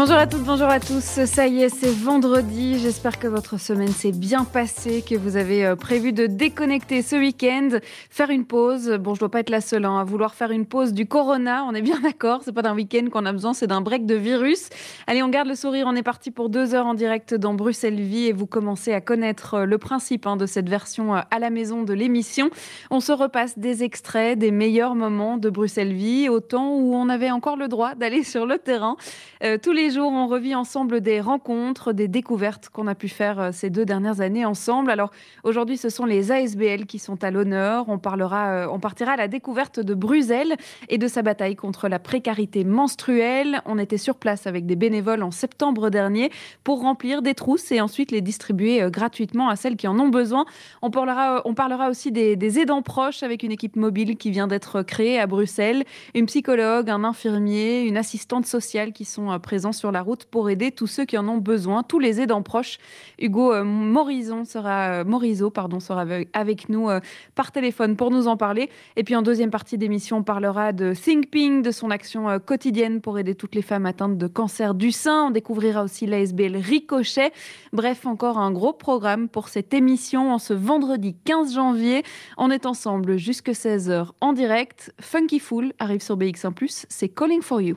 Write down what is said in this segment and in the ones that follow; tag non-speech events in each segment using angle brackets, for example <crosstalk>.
Bonjour à toutes, bonjour à tous. Ça y est, c'est vendredi. J'espère que votre semaine s'est bien passée, que vous avez euh, prévu de déconnecter ce week-end, faire une pause. Bon, je dois pas être la seule hein, à vouloir faire une pause du corona. On est bien <laughs> d'accord. C'est pas d'un week-end qu'on a besoin, c'est d'un break de virus. Allez, on garde le sourire. On est parti pour deux heures en direct dans Bruxelles Vie et vous commencez à connaître euh, le principe hein, de cette version euh, à la maison de l'émission. On se repasse des extraits des meilleurs moments de Bruxelles Vie, au temps où on avait encore le droit d'aller sur le terrain. tous les jours, on revit ensemble des rencontres, des découvertes qu'on a pu faire euh, ces deux dernières années ensemble. Alors aujourd'hui, ce sont les ASBL qui sont à l'honneur. On euh, on partira à la découverte de Bruxelles et de sa bataille contre la précarité menstruelle. On était sur place avec des bénévoles en septembre dernier pour remplir des trousses et ensuite les distribuer euh, gratuitement à celles qui en ont besoin. On parlera, on parlera aussi des, des aidants proches avec une équipe mobile qui vient d'être créée à Bruxelles, une psychologue, un infirmier, une assistante sociale qui sont présents sur la route pour aider tous ceux qui en ont besoin, tous les aidants proches. Hugo euh, Morison sera, euh, Morizot pardon, sera avec nous euh, par téléphone pour nous en parler. Et puis en deuxième partie d'émission, on parlera de ThinkPing, de son action quotidienne pour aider toutes les femmes atteintes de cancer du sein. On découvrira aussi l'ASBL Ricochet. Bref, encore un gros programme pour cette émission en ce vendredi 15 janvier. On est ensemble jusque 16h en direct. Funky Fool arrive sur BX1+, c'est Calling for You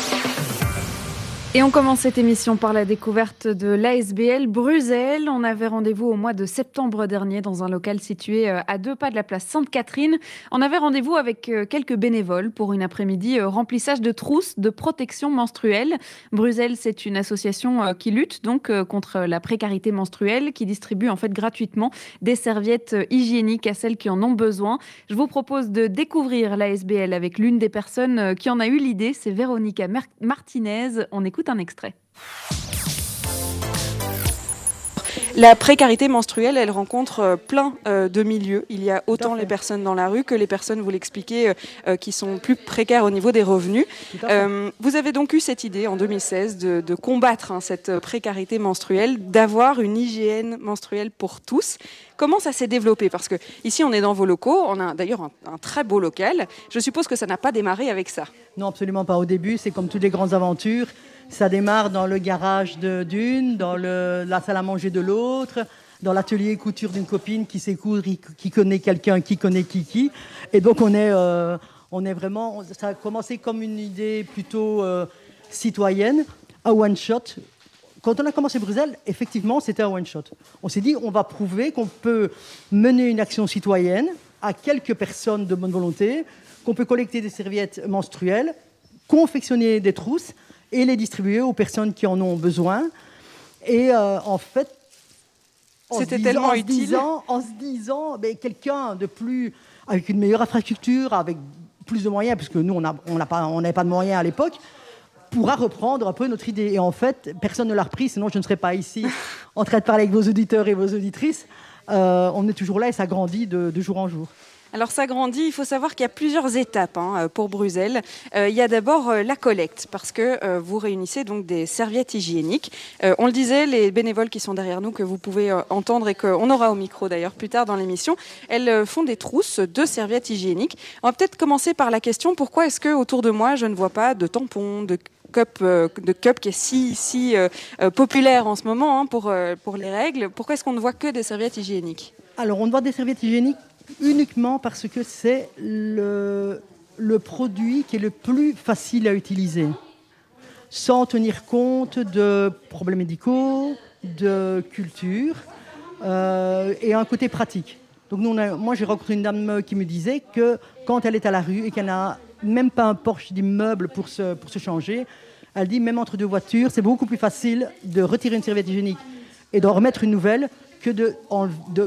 Et on commence cette émission par la découverte de l'ASBL Bruxelles. On avait rendez-vous au mois de septembre dernier dans un local situé euh, à deux pas de la place Sainte-Catherine. On avait rendez-vous avec euh, quelques bénévoles pour une après-midi euh, remplissage de trousses de protection menstruelle. Bruxelles, c'est une association qui lutte donc contre la précarité menstruelle, qui distribue en fait gratuitement des serviettes hygiéniques à celles qui en ont besoin. Je vous propose de découvrir l'ASBL avec l'une des personnes qui en a eu l'idée, c'est Véronica Martinez. On écoute un extrait. La précarité menstruelle, elle rencontre euh, plein euh, de milieux. Il y a autant les personnes dans la rue que les personnes, vous l'expliquez, euh, qui sont plus précaires au niveau des revenus. vous avez donc eu cette idée en 2016 de, combattre hein, cette précarité menstruelle, d'avoir une hygiène menstruelle pour tous. Comment ça s'est développé? Parce que ici, on est dans vos locaux. On a d'ailleurs un, très beau local. Je suppose que ça n'a pas démarré avec ça. Non, absolument pas. Au début, c'est comme toutes les grandes aventures. Ça démarre dans le garage d'une, dans la salle à manger de l'autre, dans l'atelier couture d'une copine qui sait qui connaît quelqu'un, qui connaît Kiki. Et donc on est, euh, on est vraiment, ça a commencé comme une idée plutôt euh, citoyenne, à one shot. Quand on a commencé Bruxelles, effectivement, c'était un one shot. On s'est dit, on va prouver qu'on peut mener une action citoyenne à quelques personnes de bonne volonté, qu'on peut collecter des serviettes menstruelles, confectionner des trousses et les distribuer aux personnes qui en ont besoin. Et euh, en fait, c'était tellement utile. en se disant, mais quelqu'un de plus avec une meilleure infrastructure, avec plus de moyens, puisque nous on n'avait pas, on pas de moyens à l'époque, pourra reprendre un peu notre idée. Et en fait, personne ne l'a repris, sinon je ne serais pas ici en train de parler avec vos auditeurs et vos auditrices. Euh, on est toujours là et ça grandit de jour en jour. Alors ça grandit, il faut savoir qu'il y a plusieurs étapes hein, euh, pour Bruxelles. Euh, il y a d'abord euh, la collecte, parce que vous réunissez donc des serviettes hygiéniques. on le disait, les bénévoles qui sont derrière nous, que vous pouvez entendre et qu'on aura au micro d'ailleurs plus tard dans l'émission, elles font des trousses de serviettes hygiéniques. On va peut-être commencer par la question, pourquoi est-ce que autour de moi, je ne vois pas de tampons, de cup, de cup qui est si, si populaire en ce moment hein, pour, pour les règles? Pourquoi est-ce qu'on ne voit que des serviettes hygiéniques? Alors, on voit des serviettes hygiéniques uniquement parce que c'est le, produit qui est le plus facile à utiliser, sans tenir compte de problèmes médicaux, de culture euh, et un côté pratique. Donc moi, j'ai rencontré une dame qui me disait que quand elle est à la rue et qu'elle n'a même pas un porche d'immeuble pour se, pour se changer, elle dit même entre deux voitures, c'est beaucoup plus facile de retirer une serviette hygiénique et d'en remettre une nouvelle que, de,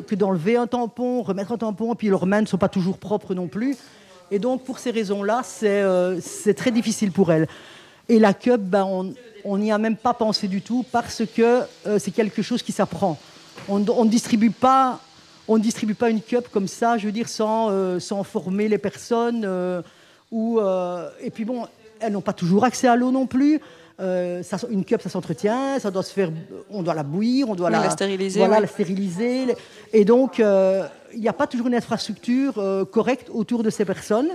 que d'enlever un tampon, remettre un tampon, puis leurs mains ne sont pas toujours propres non plus. Et donc, pour ces raisons-là, c'est, euh, très difficile pour elles. Et la cup, ben, on n'y a même pas pensé du tout parce que euh, c'est quelque chose qui s'apprend. On ne distribue pas on distribue pas une cup comme ça, je veux dire, sans, euh, former les personnes. Et puis bon, elles n'ont pas toujours accès à l'eau non plus. Ça, une cup, ça s'entretient, ça doit se faire, on doit la bouillir, on doit la, stériliser. Voilà, la stériliser. Et donc, il n'y a pas toujours une infrastructure correcte autour de ces personnes.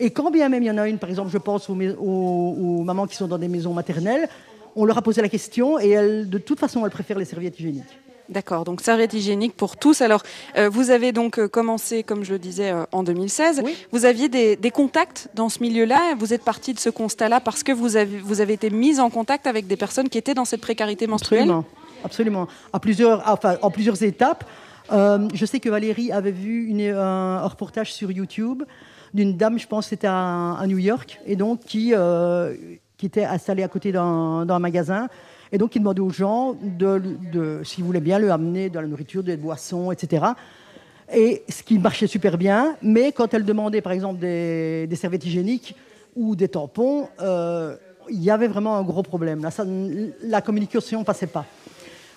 Et quand bien même il y en a une, par exemple, je pense aux, aux, mamans qui sont dans des maisons maternelles, on leur a posé la question et elles, de toute façon, elles préfèrent les serviettes hygiéniques. D'accord, donc serviette hygiénique pour tous. Alors, euh, vous avez donc euh, commencé, comme je le disais, euh, en 2016. Vous aviez des, contacts dans ce milieu-là. Vous êtes parti de ce constat-là parce que vous avez, vous avez été mise en contact avec des personnes qui étaient dans cette précarité menstruelle? Absolument, absolument. À plusieurs, enfin, en plusieurs étapes. je sais que Valérie avait vu une, un reportage sur YouTube d'une dame, je pense c'était à, à, New York, et donc qui, qui était installée à côté d'un magasin et donc, il demandait aux gens, de, s'ils voulaient bien, lui amener de la nourriture, des boissons, etc. Et ce qui marchait super bien, mais quand elle demandait, par exemple, des, serviettes hygiéniques ou des tampons, euh, il y avait vraiment un gros problème. La communication ne passait pas.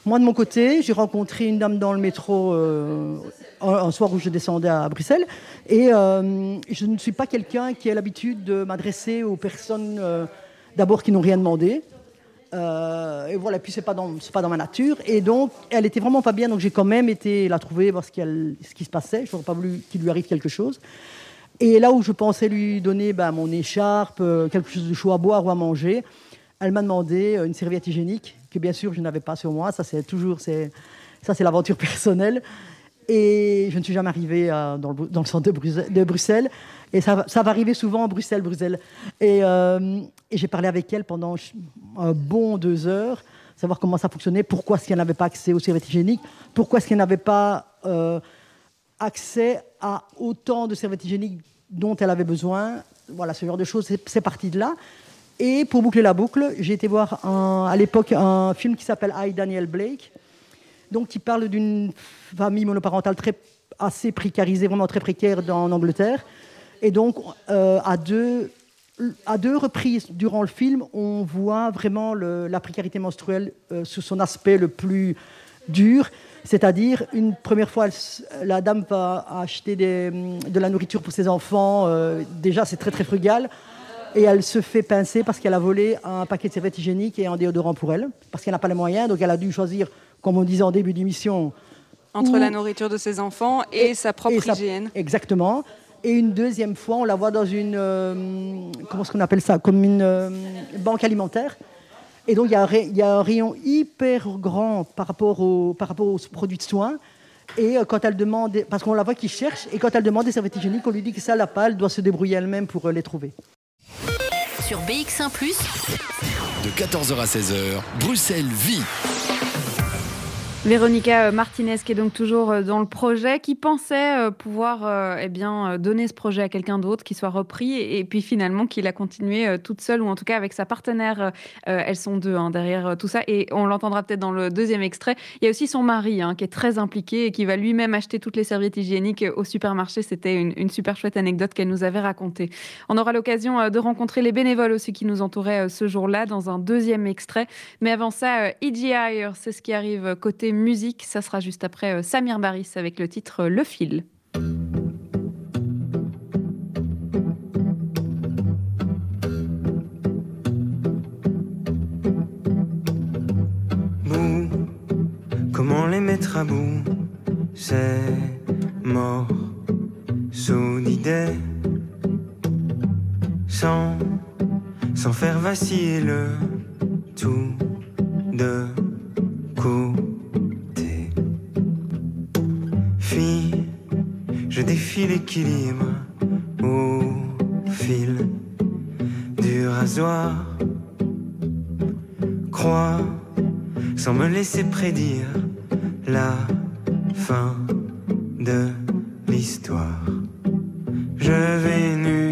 Moi, de mon côté, j'ai rencontré une dame dans le métro euh, un, soir où je descendais à Bruxelles. Et euh, je ne suis pas quelqu'un qui a l'habitude de m'adresser aux personnes, d'abord, qui n'ont rien demandé. Euh, et voilà, puis c'est pas dans pas dans ma nature. Et donc, elle était vraiment pas bien. Donc j'ai quand même été la trouver, voir ce, ce qui se passait. Je n'aurais pas voulu qu'il lui arrive quelque chose. Et là où je pensais lui donner ben, mon écharpe, euh, quelque chose de chaud à boire ou à manger, elle m'a demandé euh, une serviette hygiénique que bien sûr je n'avais pas sur moi. Ça c'est toujours c'est ça c'est l'aventure <laughs> personnelle. Et je ne suis jamais arrivée dans, le, dans, le, centre de Bruxelles. Et ça, va arriver souvent à Bruxelles, Bruxelles. Et, et j'ai parlé avec elle pendant un bon deux heures, savoir comment ça fonctionnait, pourquoi est-ce qu'elle n'avait pas accès aux serviettes hygiéniques, pourquoi est-ce qu'elle n'avait pas euh, accès à autant de serviettes hygiéniques dont elle avait besoin. Voilà, ce genre de choses, c'est parti de là. Et pour boucler la boucle, j'ai été voir à l'époque un film qui s'appelle I, Daniel Blake, donc qui parle d'une famille monoparentale très, assez précarisée, vraiment très précaire en Angleterre. Et donc, euh, à deux, à deux reprises durant le film, on voit vraiment la précarité menstruelle euh, sous son aspect le plus dur. C'est-à-dire, une première fois, la dame va acheter de la nourriture pour ses enfants. Euh, déjà, c'est très très frugal. Et elle se fait pincer parce qu'elle a volé un paquet de serviettes hygiéniques et un déodorant pour elle. Parce qu'elle n'a pas les moyens. Donc, elle a dû choisir, comme on disait en début d'émission. Entre la nourriture de ses enfants et, sa propre hygiène. exactement. Et une deuxième fois, on la voit dans une, euh, comment est-ce qu'on appelle ça, comme une euh, banque alimentaire. Et donc, il y, a un rayon hyper grand par rapport, au, par rapport aux produits de soins. Et euh, quand elle demande, parce qu'on la voit qui cherche, et quand elle demande des serviettes hygiéniques, on lui dit que ça, la pas, elle doit se débrouiller elle-même pour les trouver. Sur BX1 ⁇ de 14h à 16h, Bruxelles vit. Véronica Martinez, qui est donc toujours euh, dans le projet, qui pensait euh, pouvoir euh, eh bien, donner ce projet à quelqu'un d'autre, qui soit repris, et puis finalement qu'il a continué toute seule, ou en tout cas avec sa partenaire. elles sont deux hein, derrière tout ça, et on l'entendra peut-être dans le deuxième extrait. Il y a aussi son mari, hein, qui est très impliqué et qui va lui-même acheter toutes les serviettes hygiéniques au supermarché. C'était une, super chouette anecdote qu'elle nous avait racontée. On aura l'occasion de rencontrer les bénévoles aussi qui nous entouraient ce jour-là dans un deuxième extrait. Mais avant ça, EGI, c'est ce qui arrive côté musique. Ça sera juste après euh, Samir Baris avec le titre euh, Le fil. Comment les mettre à bout? C'est mort sous l'idée, sans, sans faire vaciller le tout de coup. Défie l'équilibre au fil du rasoir. Crois, sans me laisser prédire la fin de l'histoire. Je vais nu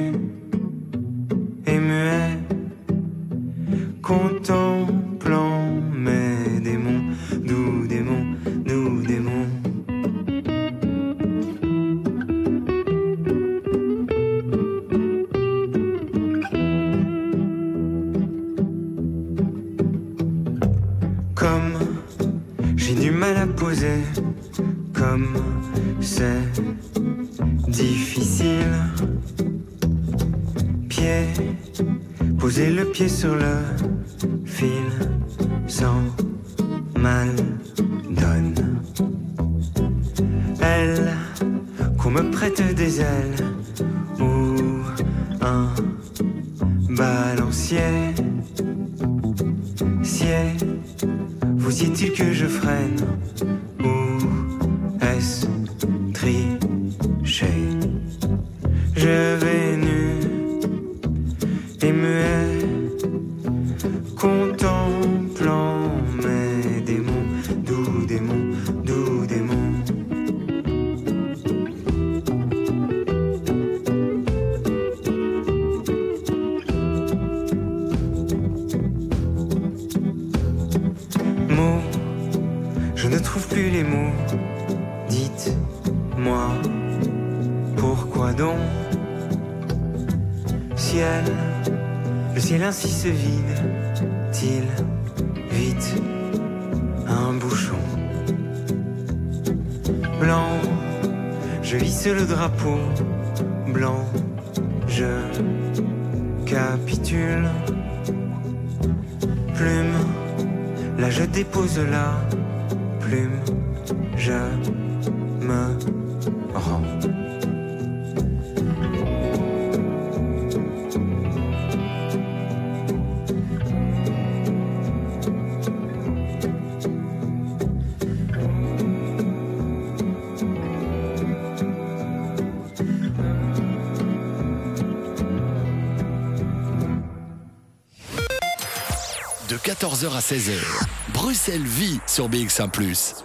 Balancier, sier, vous y est-il que je freine? Oh. sur BX1 ⁇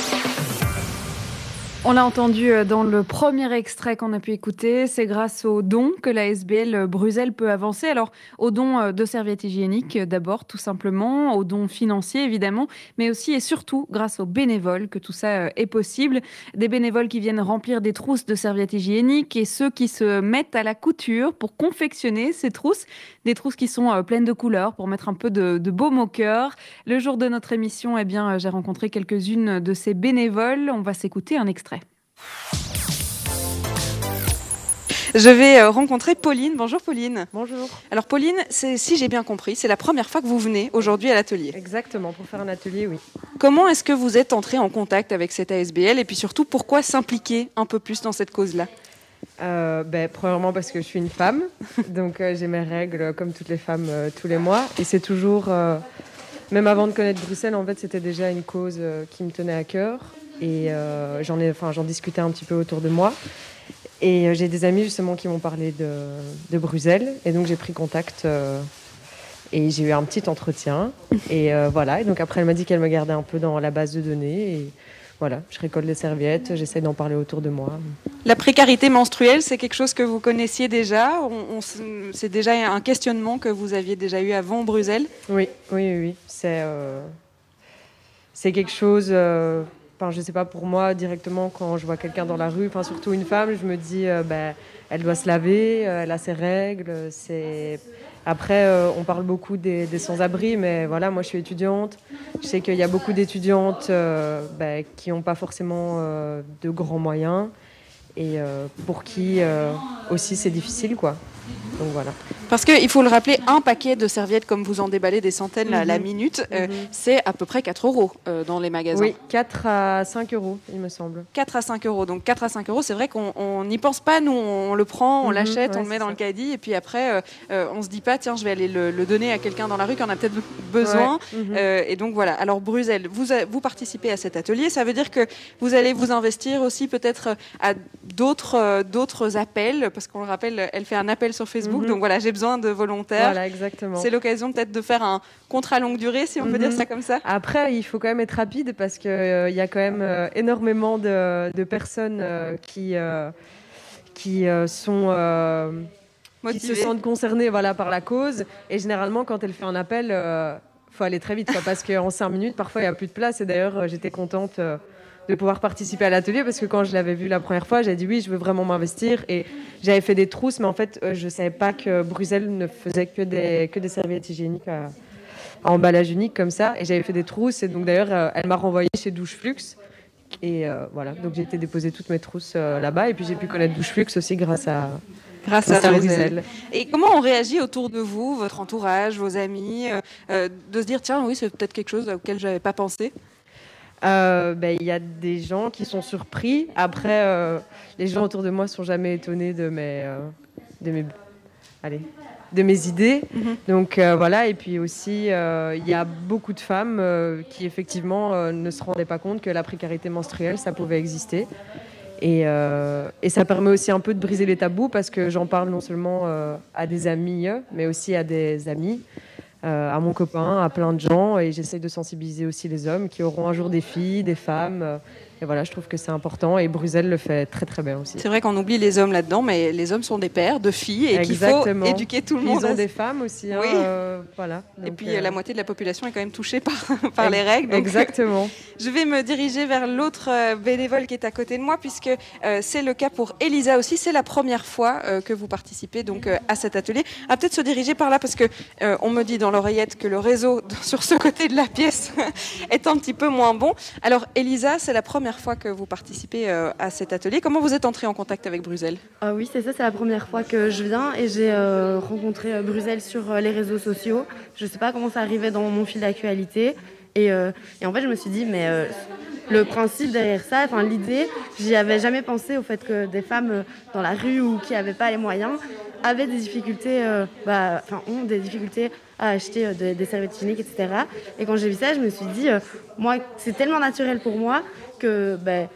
On l'a entendu euh, dans le premier extrait qu'on a pu écouter, c'est grâce aux dons que la SBL Bruxelles peut avancer. Alors, aux dons euh, de serviettes hygiéniques euh, d'abord, tout simplement, aux dons financiers évidemment, mais aussi et surtout grâce aux bénévoles que tout ça est possible. Des bénévoles qui viennent remplir des trousses de serviettes hygiéniques et ceux qui se mettent à la couture pour confectionner ces trousses, des trousses qui sont pleines de couleurs pour mettre un peu de, de baume au cœur. Le jour de notre émission, eh bien, j'ai rencontré quelques-unes de ces bénévoles. On va s'écouter un extrait. Je vais euh, rencontrer Pauline. Bonjour Pauline. Bonjour. Alors Pauline, si j'ai bien compris, c'est la première fois que vous venez aujourd'hui à l'atelier. Exactement, pour faire un atelier, oui. Comment est-ce que vous êtes entré en contact avec cette ASBL et puis surtout pourquoi s'impliquer un peu plus dans cette cause-là? Euh, ben, premièrement parce que je suis une femme, <laughs> donc euh, j'ai mes règles comme toutes les femmes euh, tous les mois. Et c'est toujours, même avant de connaître Bruxelles, en fait, c'était déjà une cause qui me tenait à cœur. Et euh, j'en ai, enfin, j'en discutais un petit peu autour de moi. Et euh, j'ai des amis justement qui m'ont parlé de, de Bruxelles. Et donc j'ai pris contact euh, et j'ai eu un petit entretien. Et euh, voilà. Et donc après, elle m'a dit qu'elle me gardait un peu dans la base de données. Et voilà, je récolte les serviettes, j'essaie d'en parler autour de moi. La précarité menstruelle, c'est quelque chose que vous connaissiez déjà? On- on s- C'est déjà un questionnement que vous aviez déjà eu avant Bruxelles? Oui, oui, oui. oui. C'est euh, c'est quelque chose. Enfin, je sais pas pour moi directement quand je vois quelqu'un dans la rue, enfin surtout une femme, je me dis, euh, ben, elle doit se laver, euh, elle a ses règles. C'est après, euh, on parle beaucoup des, des sans-abri, mais voilà, moi je suis étudiante. Je sais qu'il y a beaucoup d'étudiantes euh, ben, qui n'ont pas forcément de grands moyens et pour qui aussi c'est difficile, quoi. Donc voilà. Parce qu'il faut le rappeler, un paquet de serviettes, comme vous en déballez des centaines la- la Mhm. minute, euh, Mhm. c'est à peu près 4 euros euh, dans les magasins. Oui, 4 à 5 euros, il me semble. 4 à 5 euros. Donc 4 à 5 euros, c'est vrai qu'on on n'y pense pas, nous, on le prend, on Mhm, l'achète, ouais, on le met dans ça. le caddie, et puis après, euh, euh, on se dit pas, tiens, je vais aller le, le donner à quelqu'un dans la rue qui en a peut-être besoin. Ouais, et donc voilà. Alors Bruxelles, vous, a- vous participez à cet atelier. Ça veut dire que vous allez vous investir aussi peut-être à d'autres d'autres appels, parce qu'on le rappelle, elle fait un appel sur Facebook. Mhm. Donc voilà, j'ai besoin de volontaires. Voilà, exactement. C'est l'occasion peut-être de faire un contrat longue durée, si on peut Mhm. dire ça comme ça. Après, il faut quand même être rapide parce qu'il il y a quand même euh, énormément de, de personnes euh, qui, euh, qui euh, sont. euh, qui se sentent concernées voilà, par la cause. Et généralement, quand elle fait un appel, il faut aller très vite quoi, parce qu'en cinq minutes, parfois, il n'y a plus de place. Et d'ailleurs, euh, j'étais contente euh, de pouvoir participer à l'atelier parce que quand je l'avais vu la première fois, j'ai dit oui, je veux vraiment m'investir. Et j'avais fait des trousses, mais en fait, euh, je ne savais pas que Bruxelles ne faisait que des, que des serviettes hygiéniques à, à emballage unique comme ça. Et j'avais fait des trousses. Et donc, d'ailleurs, euh, elle m'a renvoyée chez Douche Flux. Et euh, voilà, donc j'ai été déposer toutes mes trousses euh, là-bas. Et puis j'ai pu connaître Douche Flux aussi grâce à, Grâce à Bruxelles. Et comment on réagit autour de vous, votre entourage, vos amis, euh, euh, de se dire tiens oui c'est peut-être quelque chose auquel j'avais pas pensé? Euh, ben, Il y a des gens qui sont surpris. Après, euh, les gens autour de moi sont jamais étonnés de mes, euh, de mes, allez, de mes idées. Mhm. Donc euh, voilà. Et puis aussi, il y a beaucoup de femmes qui effectivement ne se rendaient pas compte que la précarité menstruelle, ça pouvait exister. Et, et ça permet aussi un peu de briser les tabous parce que j'en parle non seulement à des amis, mais aussi à des amis, à mon copain, à plein de gens. Et j'essaye de sensibiliser aussi les hommes qui auront un jour des filles, des femmes. Et voilà, je trouve que c'est important. Et Bruxelles le fait très très bien aussi. C'est vrai qu'on oublie les hommes là-dedans, mais les hommes sont des pères de filles et qu'il faut éduquer tout le monde. Ils ont des femmes aussi. hein, Oui. euh, voilà. Et puis euh, la moitié de la population est quand même touchée par, <laughs> par les règles. donc- Exactement. <laughs> Je vais me diriger vers l'autre euh, bénévole qui est à côté de moi, puisque euh, c'est le cas pour Elisa aussi. C'est la première fois que vous participez donc à cet atelier. À peut-être se diriger par là, parce que on me dit dans l'oreillette que le réseau <laughs> sur ce côté de la pièce est un petit peu moins bon. Alors Elisa, c'est la première fois que vous participez euh, à cet atelier. Comment vous êtes entrée en contact avec Bruxelles? Ah oui, c'est ça, c'est la première fois que je viens et j'ai euh, rencontré euh, Bruxelles sur euh, les réseaux sociaux. Je ne sais pas comment ça arrivait dans mon fil d'actualité. Et, euh, en fait, je me suis dit, mais euh, le principe derrière ça, enfin l'idée, j'y avais jamais pensé au fait que des femmes euh, dans la rue ou qui n'avaient pas les moyens avaient des difficultés, euh, bah, ont des difficultés à acheter euh, des, des serviettes hygiéniques, etc. Et quand j'ai vu ça, je me suis dit, euh, moi, c'est tellement naturel pour moi que ben,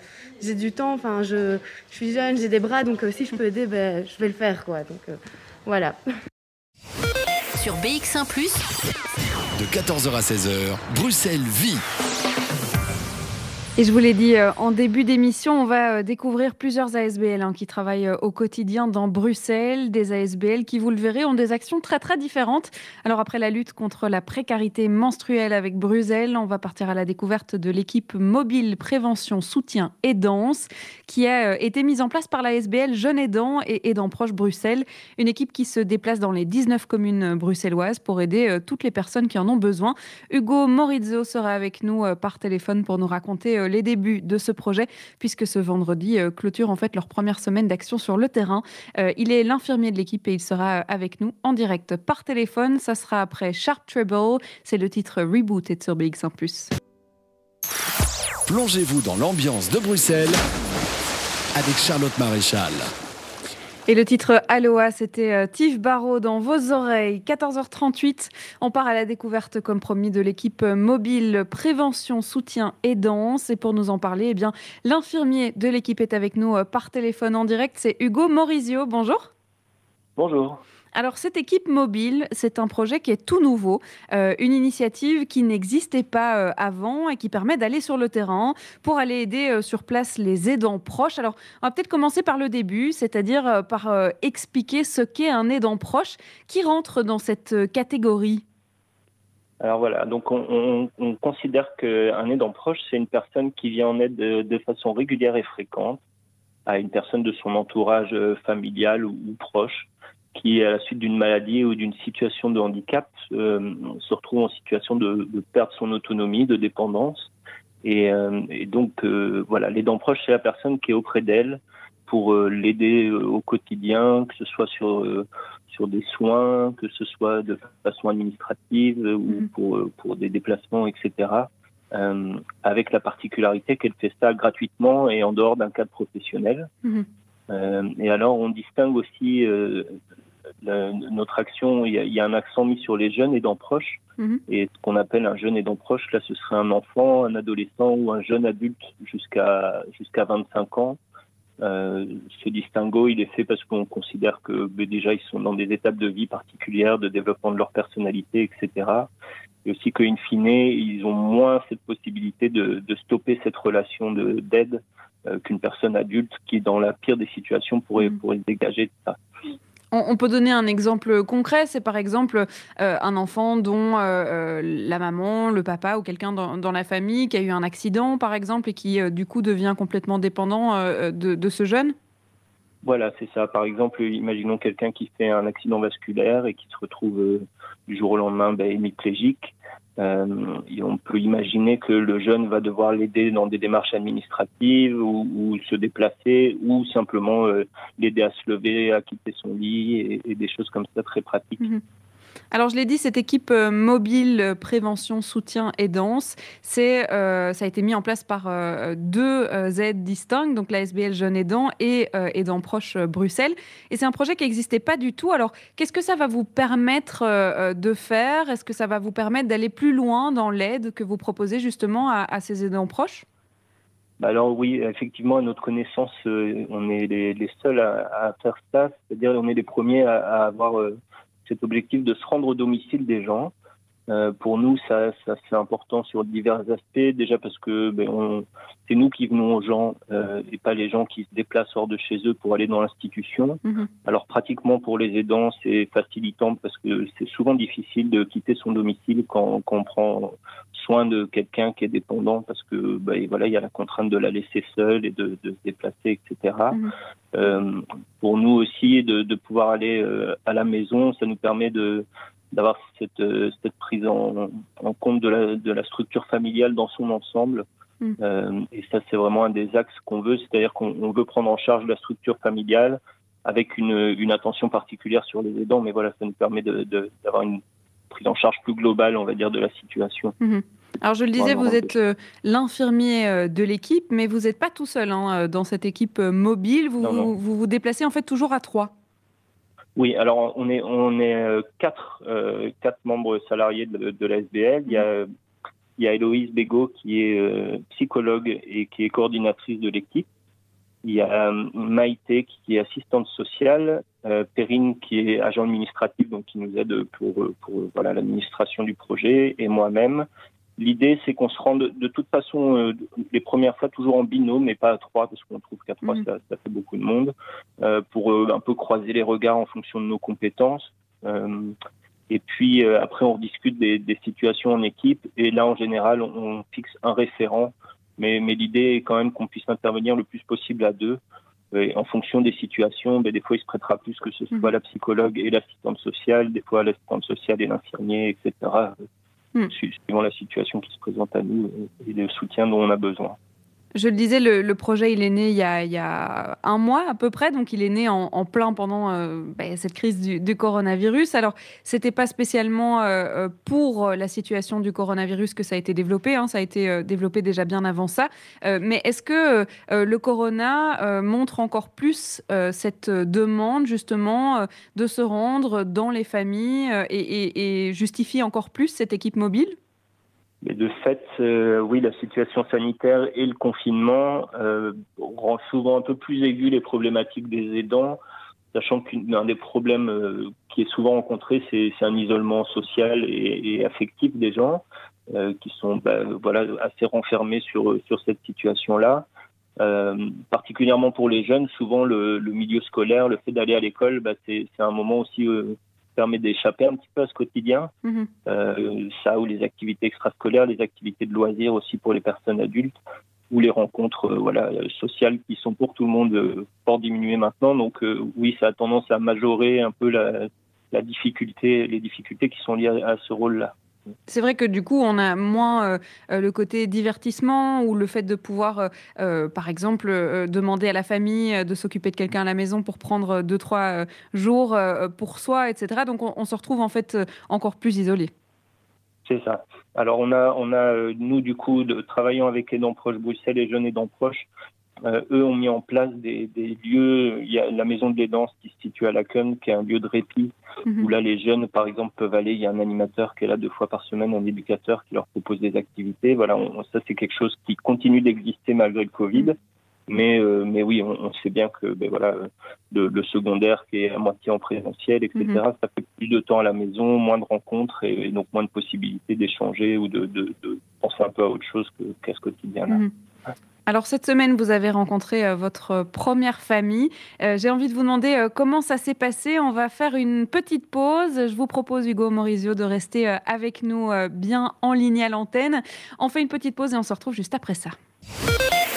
j'ai du temps, enfin, je, je suis jeune, j'ai des bras, donc euh, si je peux aider, ben, je vais le faire, quoi. Donc euh, voilà. Sur BX1 ⁇ De 14h à 16h, Bruxelles vit. Et je vous l'ai dit euh, en début d'émission, on va euh, découvrir plusieurs ASBL hein, qui travaillent euh, au quotidien dans Bruxelles, des ASBL qui, vous le verrez, ont des actions très très différentes. Alors après la lutte contre la précarité menstruelle avec Bruxelles, on va partir à la découverte de l'équipe mobile prévention, soutien et danse qui a été mise en place par l'ASBL Jeunes Aidants et Aidants Proches Bruxelles, une équipe qui se déplace dans les 19 communes bruxelloises pour aider toutes les personnes qui en ont besoin. Hugo Morizzo sera avec nous par téléphone pour nous raconter les débuts de ce projet, puisque ce vendredi euh, clôture en fait leur première semaine d'action sur le terrain. Euh, il est l'infirmier de l'équipe et il sera avec nous en direct par téléphone. Ça sera après Sharp Treble. C'est le titre Rebooted sur BX1+. Plongez-vous dans l'ambiance de Bruxelles avec Charlotte Maréchal. Et le titre Aloha, c'était euh, Tiff Barrault dans vos oreilles. 14h38, on part à la découverte, comme promis, de l'équipe mobile prévention, soutien et danse. Et pour nous en parler, eh bien, l'infirmier de l'équipe est avec nous euh, par téléphone en direct. C'est Hugo Morizio. Bonjour. Bonjour. Alors cette équipe mobile, c'est un projet qui est tout nouveau, euh, une initiative qui n'existait pas euh, avant et qui permet d'aller sur le terrain pour aller aider euh, sur place les aidants proches. Alors on va peut-être commencer par le début, c'est-à-dire par expliquer ce qu'est un aidant proche qui rentre dans cette catégorie. Alors voilà, donc on, considère qu'un aidant proche, c'est une personne qui vient en aide de, façon régulière et fréquente à une personne de son entourage familial ou proche qui, à la suite d'une maladie ou d'une situation de handicap, euh, se retrouve en situation de, de, perdre son autonomie, de dépendance. Et, euh, et donc, euh, voilà, l'aidant proche, c'est la personne qui est auprès d'elle pour euh, l'aider euh, au quotidien, que ce soit sur, sur des soins, que ce soit de façon administrative ou Mhm. pour, pour des déplacements, etc. avec la particularité qu'elle fait ça gratuitement et en dehors d'un cadre professionnel. Mhm. Euh, et alors, on distingue aussi euh, notre action. Il y, a, il y a un accent mis sur les jeunes aidants proches. Mhm. Et ce qu'on appelle un jeune aidant proche, là, ce serait un enfant, un adolescent ou un jeune adulte jusqu'à jusqu'à 25 ans. Euh, ce distinguo, il est fait parce qu'on considère que ben, déjà ils sont dans des étapes de vie particulières, de développement de leur personnalité, etc. Et aussi qu'in fine, ils ont moins cette possibilité de, de stopper cette relation de- d'aide euh, qu'une personne adulte qui, dans la pire des situations, pourrait, Mhm. pourrait se dégager de ça. On, peut donner un exemple concret, c'est par exemple euh, un enfant dont euh, euh, la maman, le papa ou quelqu'un dans, la famille qui a eu un accident par exemple et qui du coup devient complètement dépendant de, ce jeune? Voilà, c'est ça. Par exemple, imaginons quelqu'un qui fait un accident vasculaire et qui se retrouve du jour au lendemain ben, hémiplégique. Euh, on peut imaginer que le jeune va devoir l'aider dans des démarches administratives ou, se déplacer ou simplement euh, l'aider à se lever, à quitter son lit et, et des choses comme ça très pratiques. Alors je l'ai dit, cette équipe euh, mobile euh, prévention, soutien et danse, euh, ça a été mis en place par deux aides distinctes, donc la SBL Jeunes Aidants et euh, Aidants Proches Bruxelles. Et c'est un projet qui n'existait pas du tout. Alors qu'est-ce que ça va vous permettre de faire? Est-ce que ça va vous permettre d'aller plus loin dans l'aide que vous proposez justement à, ces aidants proches? Bah alors oui, effectivement, à notre connaissance, on est les, seuls à, faire ça, c'est-à-dire on est les premiers à, avoir cet objectif de se rendre au domicile des gens. Euh, pour nous, ça, ça c'est important sur divers aspects. Déjà parce que ben, c'est nous qui venons aux gens euh, et pas les gens qui se déplacent hors de chez eux pour aller dans l'institution. Mhm. Alors pratiquement pour les aidants, c'est facilitant parce que c'est souvent difficile de quitter son domicile quand, quand on prend soin de quelqu'un qui est dépendant parce que ben, voilà, il y a la contrainte de la laisser seule et de, de se déplacer, etc. Mhm. Euh, pour nous aussi, de, de pouvoir aller euh, à la maison, ça nous permet de d'avoir cette, euh, cette prise en, en compte de la, de la structure familiale dans son ensemble. Mm. Et ça, c'est vraiment un des axes qu'on veut, c'est-à-dire qu'on on veut prendre en charge la structure familiale avec une, une attention particulière sur les aidants, mais voilà, ça nous permet de- d'avoir une prise en charge plus globale, on va dire, de la situation. Mhm. Alors je le disais, vous êtes euh, l'infirmier euh, de l'équipe, mais vous n'êtes pas tout seul hein, euh, dans cette équipe mobile. Vous, Non, non. vous vous vous déplacez en fait toujours à trois. Oui, alors on est on est quatre euh, quatre membres salariés de, de la SBL. Il y a il y a Héloïse Bégaud qui est euh, psychologue et qui est coordinatrice de l'équipe. Il y a euh, Maïté qui est assistante sociale, euh, Perrine qui est agent administratif, donc qui nous aide pour, pour voilà l'administration du projet, et moi-même. L'idée, c'est qu'on se rende de toute façon euh, les premières fois toujours en binôme, mais pas à trois, parce qu'on trouve qu'à trois, Mhm. ça, ça fait beaucoup de monde, euh, pour un peu croiser les regards en fonction de nos compétences. Et puis après, on discute des, des situations en équipe, et là, en général, on, on fixe un référent, mais, mais l'idée est quand même qu'on puisse intervenir le plus possible à deux. Et en fonction des situations, ben, des fois, il se prêtera plus que ce soit la psychologue et l'assistante sociale, des fois l'assistante sociale et l'infirmier, etc su- suivant la situation qui se présente à nous euh, et le soutien dont on a besoin. Je le disais, le, projet, il est né il y, a, un mois à peu près, donc il est né en, plein pendant euh, bah, cette crise du, coronavirus. Alors, c'était pas spécialement euh, euh, pour la situation du coronavirus que ça a été développé, hein, ça a été développé déjà bien avant ça. Mais est-ce que le corona montre encore plus cette demande justement de se rendre dans les familles et justifie encore plus cette équipe mobile? Mais de fait, euh, oui, la situation sanitaire et le confinement euh, rend souvent un peu plus aigu les problématiques des aidants, sachant qu'un des problèmes euh, qui est souvent rencontré, c'est un isolement social et, affectif des gens euh, qui sont bah, voilà, assez renfermés sur, sur cette situation-là. Particulièrement pour les jeunes, souvent le, milieu scolaire, le fait d'aller à l'école, bah, c'est un moment aussi permet d'échapper un petit peu à ce quotidien. Mhm. Euh, ça ou les activités extrascolaires, les activités de loisirs aussi pour les personnes adultes ou les rencontres euh, voilà sociales qui sont pour tout le monde euh, fort diminuées maintenant. Donc oui, ça a tendance à majorer un peu la, la difficulté, les difficultés qui sont liées à, à ce rôle-là. C'est vrai que du coup, on a moins euh, euh, le côté divertissement ou le fait de pouvoir, euh, par exemple, demander à la famille de s'occuper de quelqu'un à la maison pour prendre deux, trois jours pour soi, etc. Donc, on, se retrouve en fait encore plus isolé. C'est ça. Alors on a, on a nous du coup, de, travaillant avec Aidants Proches Bruxelles et Jeunes Aidants Proches, euh, eux ont mis en place des, des lieux. Il y a la maison de l'aidance qui se situe à Laken, qui est un lieu de répit Mhm. où là les jeunes, par exemple, peuvent aller. Il y a un animateur qui est là deux fois par semaine, un éducateur qui leur propose des activités. Voilà, on- ça c'est quelque chose qui continue d'exister malgré le Covid. Mais, euh, mais oui, on, on sait bien que ben voilà, le, le secondaire qui est à moitié en présentiel, etc., Mhm. ça fait plus de temps à la maison, moins de rencontres et, et donc moins de possibilités d'échanger ou de, de, de penser un peu à autre chose qu'à ce quotidien-là. Alors, cette semaine, vous avez rencontré euh, votre première famille. Euh, J'ai envie de vous demander euh, comment ça s'est passé? On va faire une petite pause. Je vous propose, Hugo Morizio, de rester euh, avec nous euh, bien en ligne à l'antenne. On fait une petite pause et on se retrouve juste après ça.